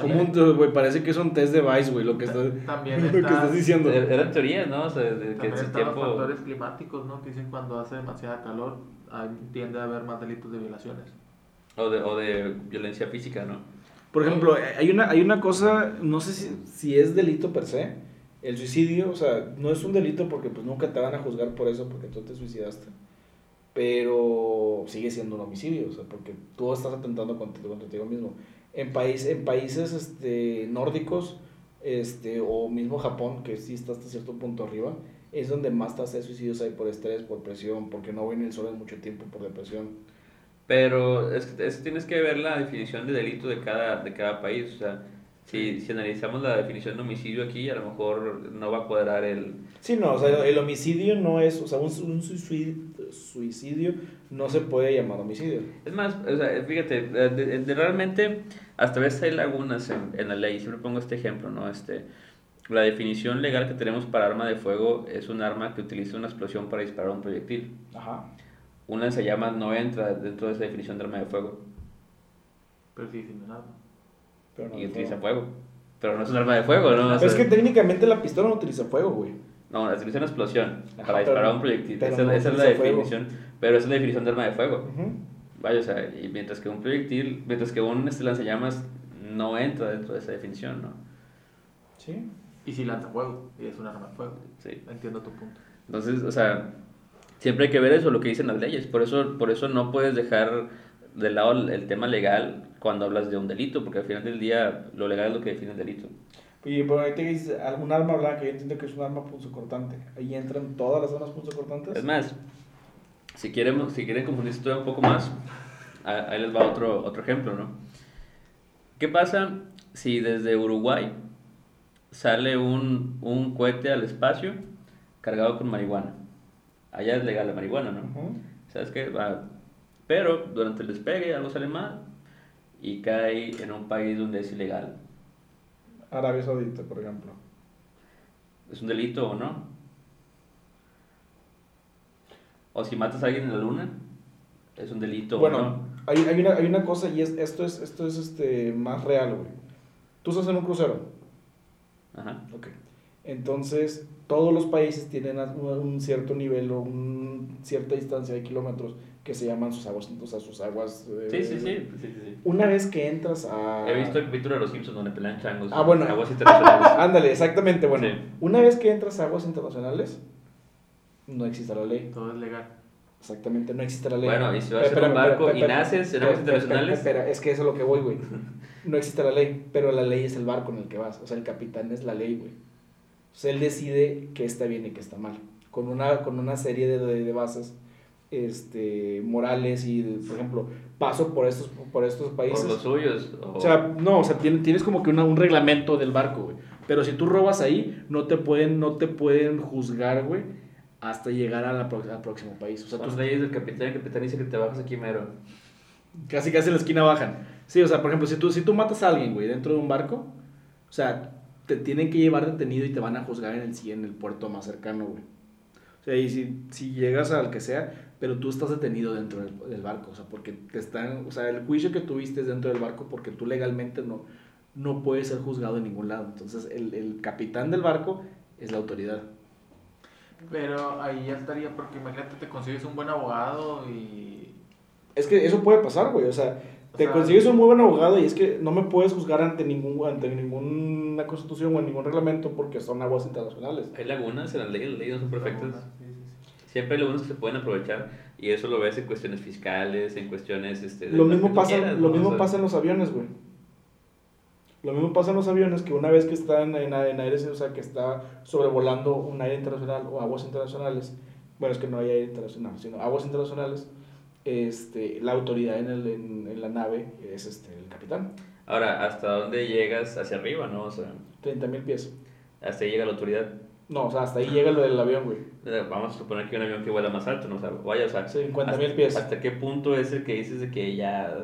Como un, güey, parece que es un test de Vice, güey, lo que, está, También lo que está- estás diciendo. Eran teorías, ¿no? O sea, de que También ese están los tiempo... factores climáticos, ¿no? Que dicen cuando hace demasiada calor, hay- tiende a haber más delitos de violaciones. O de, o de violencia física, ¿no? Por ejemplo, hay una, hay una cosa, no sé si, si es delito per se, el suicidio, o sea, no es un delito porque pues nunca te van a juzgar por eso porque tú te suicidaste, pero sigue siendo un homicidio, o sea, porque tú estás atentando contra, contra ti mismo. En, país, en países este, nórdicos, este, o mismo Japón, que sí está hasta cierto punto arriba, es donde más tasas de suicidios hay por estrés, por presión, porque no ven el sol en mucho tiempo, por depresión. Pero es es- tienes que ver la definición de delito de cada, de cada país. O sea, si, si analizamos la definición de homicidio aquí, a lo mejor no va a cuadrar el... Sí, no, o sea, el homicidio no es, o sea, un, un suicidio, suicidio no se puede llamar homicidio. Es más, o sea, fíjate, de, de- de realmente hasta a veces hay lagunas en, en la ley. Siempre pongo este ejemplo, ¿no? Este, la definición legal que tenemos para arma de fuego es un arma que utiliza una explosión para disparar un proyectil. Ajá. Una se llama no entra dentro de esa definición de arma de fuego Pero sí, sin nada. Pero no y de utiliza fuego. fuego. Pero no es un arma de fuego, ¿no? O es que técnicamente la pistola no utiliza fuego, güey. No, utiliza una explosión Ajá, para disparar un proyectil. pero Esa, no esa es la fuego. definición. Pero esa es la definición de arma de fuego. Vaya, o sea, y mientras que un proyectil, mientras que un este, lanzallamas no entra dentro de esa definición, ¿no? Sí. Y si lanza fuego, y es un arma de fuego. Sí. Entiendo tu punto. Entonces, o sea, siempre hay que ver eso, lo que dicen las leyes. Por eso, por eso no puedes dejar de lado el, el tema legal cuando hablas de un delito, porque al final del día lo legal es lo que define el delito. Y por ahí te dices, un arma blanca, yo entiendo que es un arma punzocortante. Ahí entran todas las armas punzocortantes. Es más, si quieren, si quieren confundirse todavía un poco más, a- ahí les va otro, otro ejemplo, ¿no? ¿Qué pasa si desde Uruguay sale un, un cohete al espacio cargado con marihuana? Allá es legal la marihuana, ¿no? Ujú. ¿Sabes qué? Va- Pero durante el despegue algo sale mal y cae en un país donde es ilegal. Arabia Saudita, por ejemplo. ¿Es un delito o no? O si matas a alguien en la luna, ¿es un delito o Bueno, no? hay, hay, una, hay una cosa y es, esto es, esto es este, más real, güey. Tú estás en un crucero. Ajá. Ok. Entonces, todos los países tienen a- un cierto nivel o una cierta distancia de kilómetros que se llaman sus aguas, o sea, sus aguas. eh, Sí, sí, sí. sí, sí, sí. Una vez que entras a... He visto el capítulo de los Simpsons donde pelean changos. Ah, bueno. en Aguas internacionales. Ándale, exactamente, bueno. Sí. Una vez que entras a aguas internacionales, no existe la ley. Todo es legal. Exactamente, no existe la ley. Bueno, y si vas en Espera, un barco y naces en aguas espera, internacionales. Espera, es que eso es lo que voy, güey. No existe la ley, pero la ley es el barco en el que vas. O sea, el capitán es la ley, güey. O sea, él decide qué está bien y qué está mal. Con una, con una serie de, de, de bases este, morales y, por ejemplo, paso por estos, por estos Por países. los suyos. O, O sea, no, o sea, tienes, tienes como que una- un reglamento del barco, güey. Pero si tú robas ahí, no te pueden, no te pueden juzgar, güey, hasta llegar al próximo país. O sea, tú- leyes del capitán. El capitán dice que te bajas aquí mero. casi casi en la esquina bajan. Sí, o sea, por ejemplo, si tú, si tú matas a alguien, güey, dentro de un barco, o sea, te tienen que llevar detenido y te van a juzgar en el, en el puerto más cercano, güey. O sea, y si, si llegas al que sea, pero tú estás detenido dentro del, del barco, o sea, porque te están, o sea, el juicio que tuviste es dentro del barco porque tú legalmente no, no puedes ser juzgado en ningún lado. Entonces, el, el capitán del barco es la autoridad. Pero ahí ya estaría, porque imagínate, te consigues un buen abogado y. Es que eso puede pasar, güey, o sea, te sea, consigues un muy buen abogado y es que no me puedes juzgar ante ningún ante ninguna constitución o en ningún reglamento porque son aguas internacionales. Hay lagunas en las leyes. Las leyes no son perfectas. Sí, sí, sí. Siempre hay lagunas que se pueden aprovechar. Y eso lo ves en cuestiones fiscales, en cuestiones. Este, de Lo mismo pasa, quieras, lo ¿no? mismo O sea, pasa en los aviones, güey. Lo mismo pasa en los aviones que una vez que están en, en aires, o sea, que está sobrevolando un aire internacional o aguas internacionales, bueno, es que no hay aire internacional, sino aguas internacionales, este, la autoridad en, el, en, en la nave es este, el capitán. Ahora, ¿hasta dónde llegas hacia arriba, no? O sea, 30 mil pies. hasta ahí llega la autoridad. No, o sea, hasta ahí llega lo del avión, güey. Vamos a suponer que hay un avión que vuela más alto, ¿no? O sea, vaya, o sea, 50 hasta- mil pies. ¿Hasta qué punto es el que dices de que ya...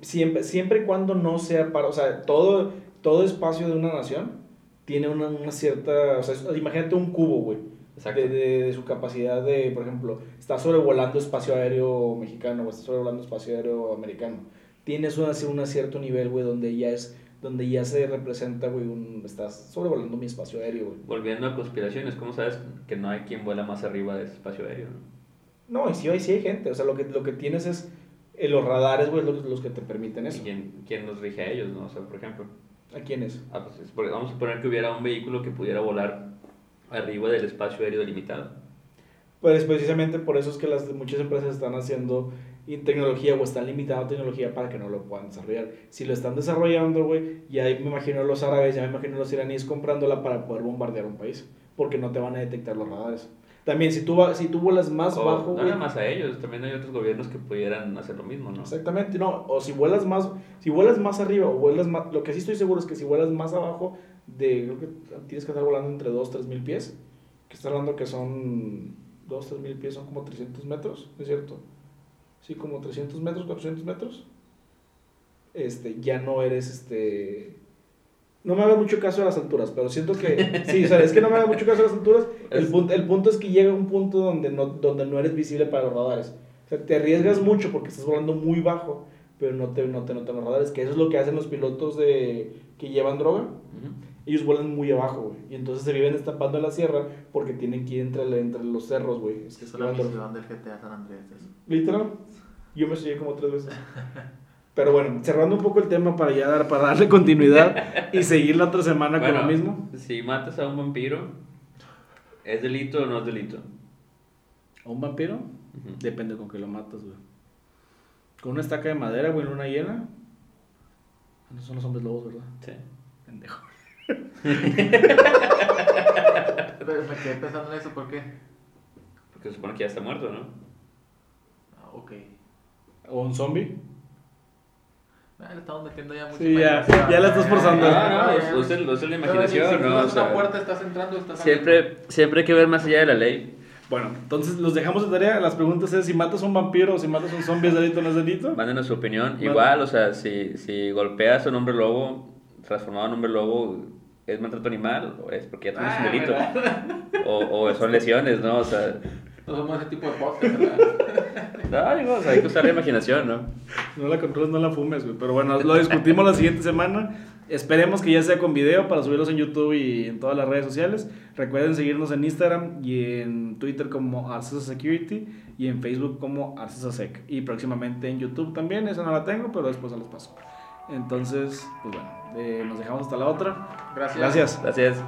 Siempre, siempre y cuando no sea para, o sea, todo, todo espacio de una nación tiene una, una cierta, o sea, imagínate un cubo, güey. De, de- de su capacidad de, por ejemplo, está sobrevolando espacio aéreo mexicano o está sobrevolando espacio aéreo americano. Tienes un un cierto nivel, güey, donde ya es donde ya se representa, güey, un, estás sobrevolando mi espacio aéreo, güey. Volviendo a conspiraciones, ¿cómo sabes que no hay quien vuela más arriba de ese espacio aéreo? no? No, y sí, hay- sí hay gente, o sea, lo que, lo que tienes es eh, los radares, güey, los, los que te permiten ¿Y eso. quién, quién los rige a ellos, no? O sea, por ejemplo, ¿A quiénes? ah, pues, vamos a suponer que hubiera un vehículo que pudiera volar arriba del espacio aéreo delimitado. Pues precisamente por eso es que las muchas empresas están haciendo y tecnología o están limitando tecnología para que no lo puedan desarrollar. Si lo están desarrollando, güey, ya me imagino los árabes, ya me imagino los iraníes comprándola para poder bombardear un país, porque no te van a detectar los radares. También si tú si tú vuelas más O bajo, no nada más a ellos, también hay otros gobiernos que pudieran hacer lo mismo, ¿no? Exactamente, no, o si vuelas más, si vuelas más arriba o vuelas más, lo que sí estoy seguro es que si vuelas más abajo de, creo que tienes que estar volando entre 2, 3 mil pies, que estás hablando que son 2, 3 mil pies, son como 300 metros, ¿es cierto? Sí, como 300 metros, 400 metros, este, ya no eres, este, no me haga mucho caso a las alturas, pero siento que, sí, o sea, es que no me haga mucho caso a las alturas, el, punto, el punto es que llega un punto donde no, donde no eres visible para los radares. O sea, te arriesgas mucho porque estás volando muy bajo, pero no te, no te notan los radares, que eso es lo que hacen los pilotos de, que llevan droga. Ujú. Ellos vuelan muy abajo, güey. Y entonces se viven estampando en la sierra porque tienen que ir entre, entre los cerros, güey. Es que Es la misión del GTA San Andrés. eso. Literal. Yo me estudié como tres veces. Pero bueno, cerrando un poco el tema para ya dar, para darle continuidad y seguir la otra semana Bueno, con lo mismo. Si matas a un vampiro, ¿es delito o no es delito? ¿A un vampiro? Depende con qué lo matas, güey. Con una estaca de madera, güey, en una hiena. No son los hombres lobos, ¿verdad? Sí. Pendejo. Pero me quedé pensando en eso, ¿por qué? Porque se supone que ya está muerto, ¿no? Ah, ok. ¿O un zombie? Ah, le estamos metiendo ya mucho. Sí, ya- ya la estás forzando. No, ya, es- la imaginación, si- ¿no? O sea, una puerta, estás entrando, estás saliendo. Siempre, siempre hay que ver más allá de la ley. Bueno, entonces los dejamos de tarea. Las preguntas es si matas a un vampiro o si matas a un zombie, ¿es delito o no es delito? Mándenos su opinión. Bueno. Igual, o sea, si, si golpeas a un hombre lobo, transformado en hombre lobo, ¿es maltrato animal o es porque ya tienes Ah, un delito? O, o son lesiones, ¿no? O sea, No somos ese tipo de podcast, ¿verdad? no, digo, o sea, hay que usar la imaginación, ¿no? No la controles, no la fumes, güey. Pero bueno, lo discutimos la siguiente semana. Esperemos que ya sea con video para subirlos en YouTube y en todas las redes sociales. Recuerden seguirnos en Instagram y en Twitter como Arcesa Security y en Facebook como Arcesa Sec. Y próximamente en YouTube también, esa no la tengo, pero después se los paso. Entonces, pues bueno, eh, nos dejamos hasta la otra. Gracias. Gracias. Gracias.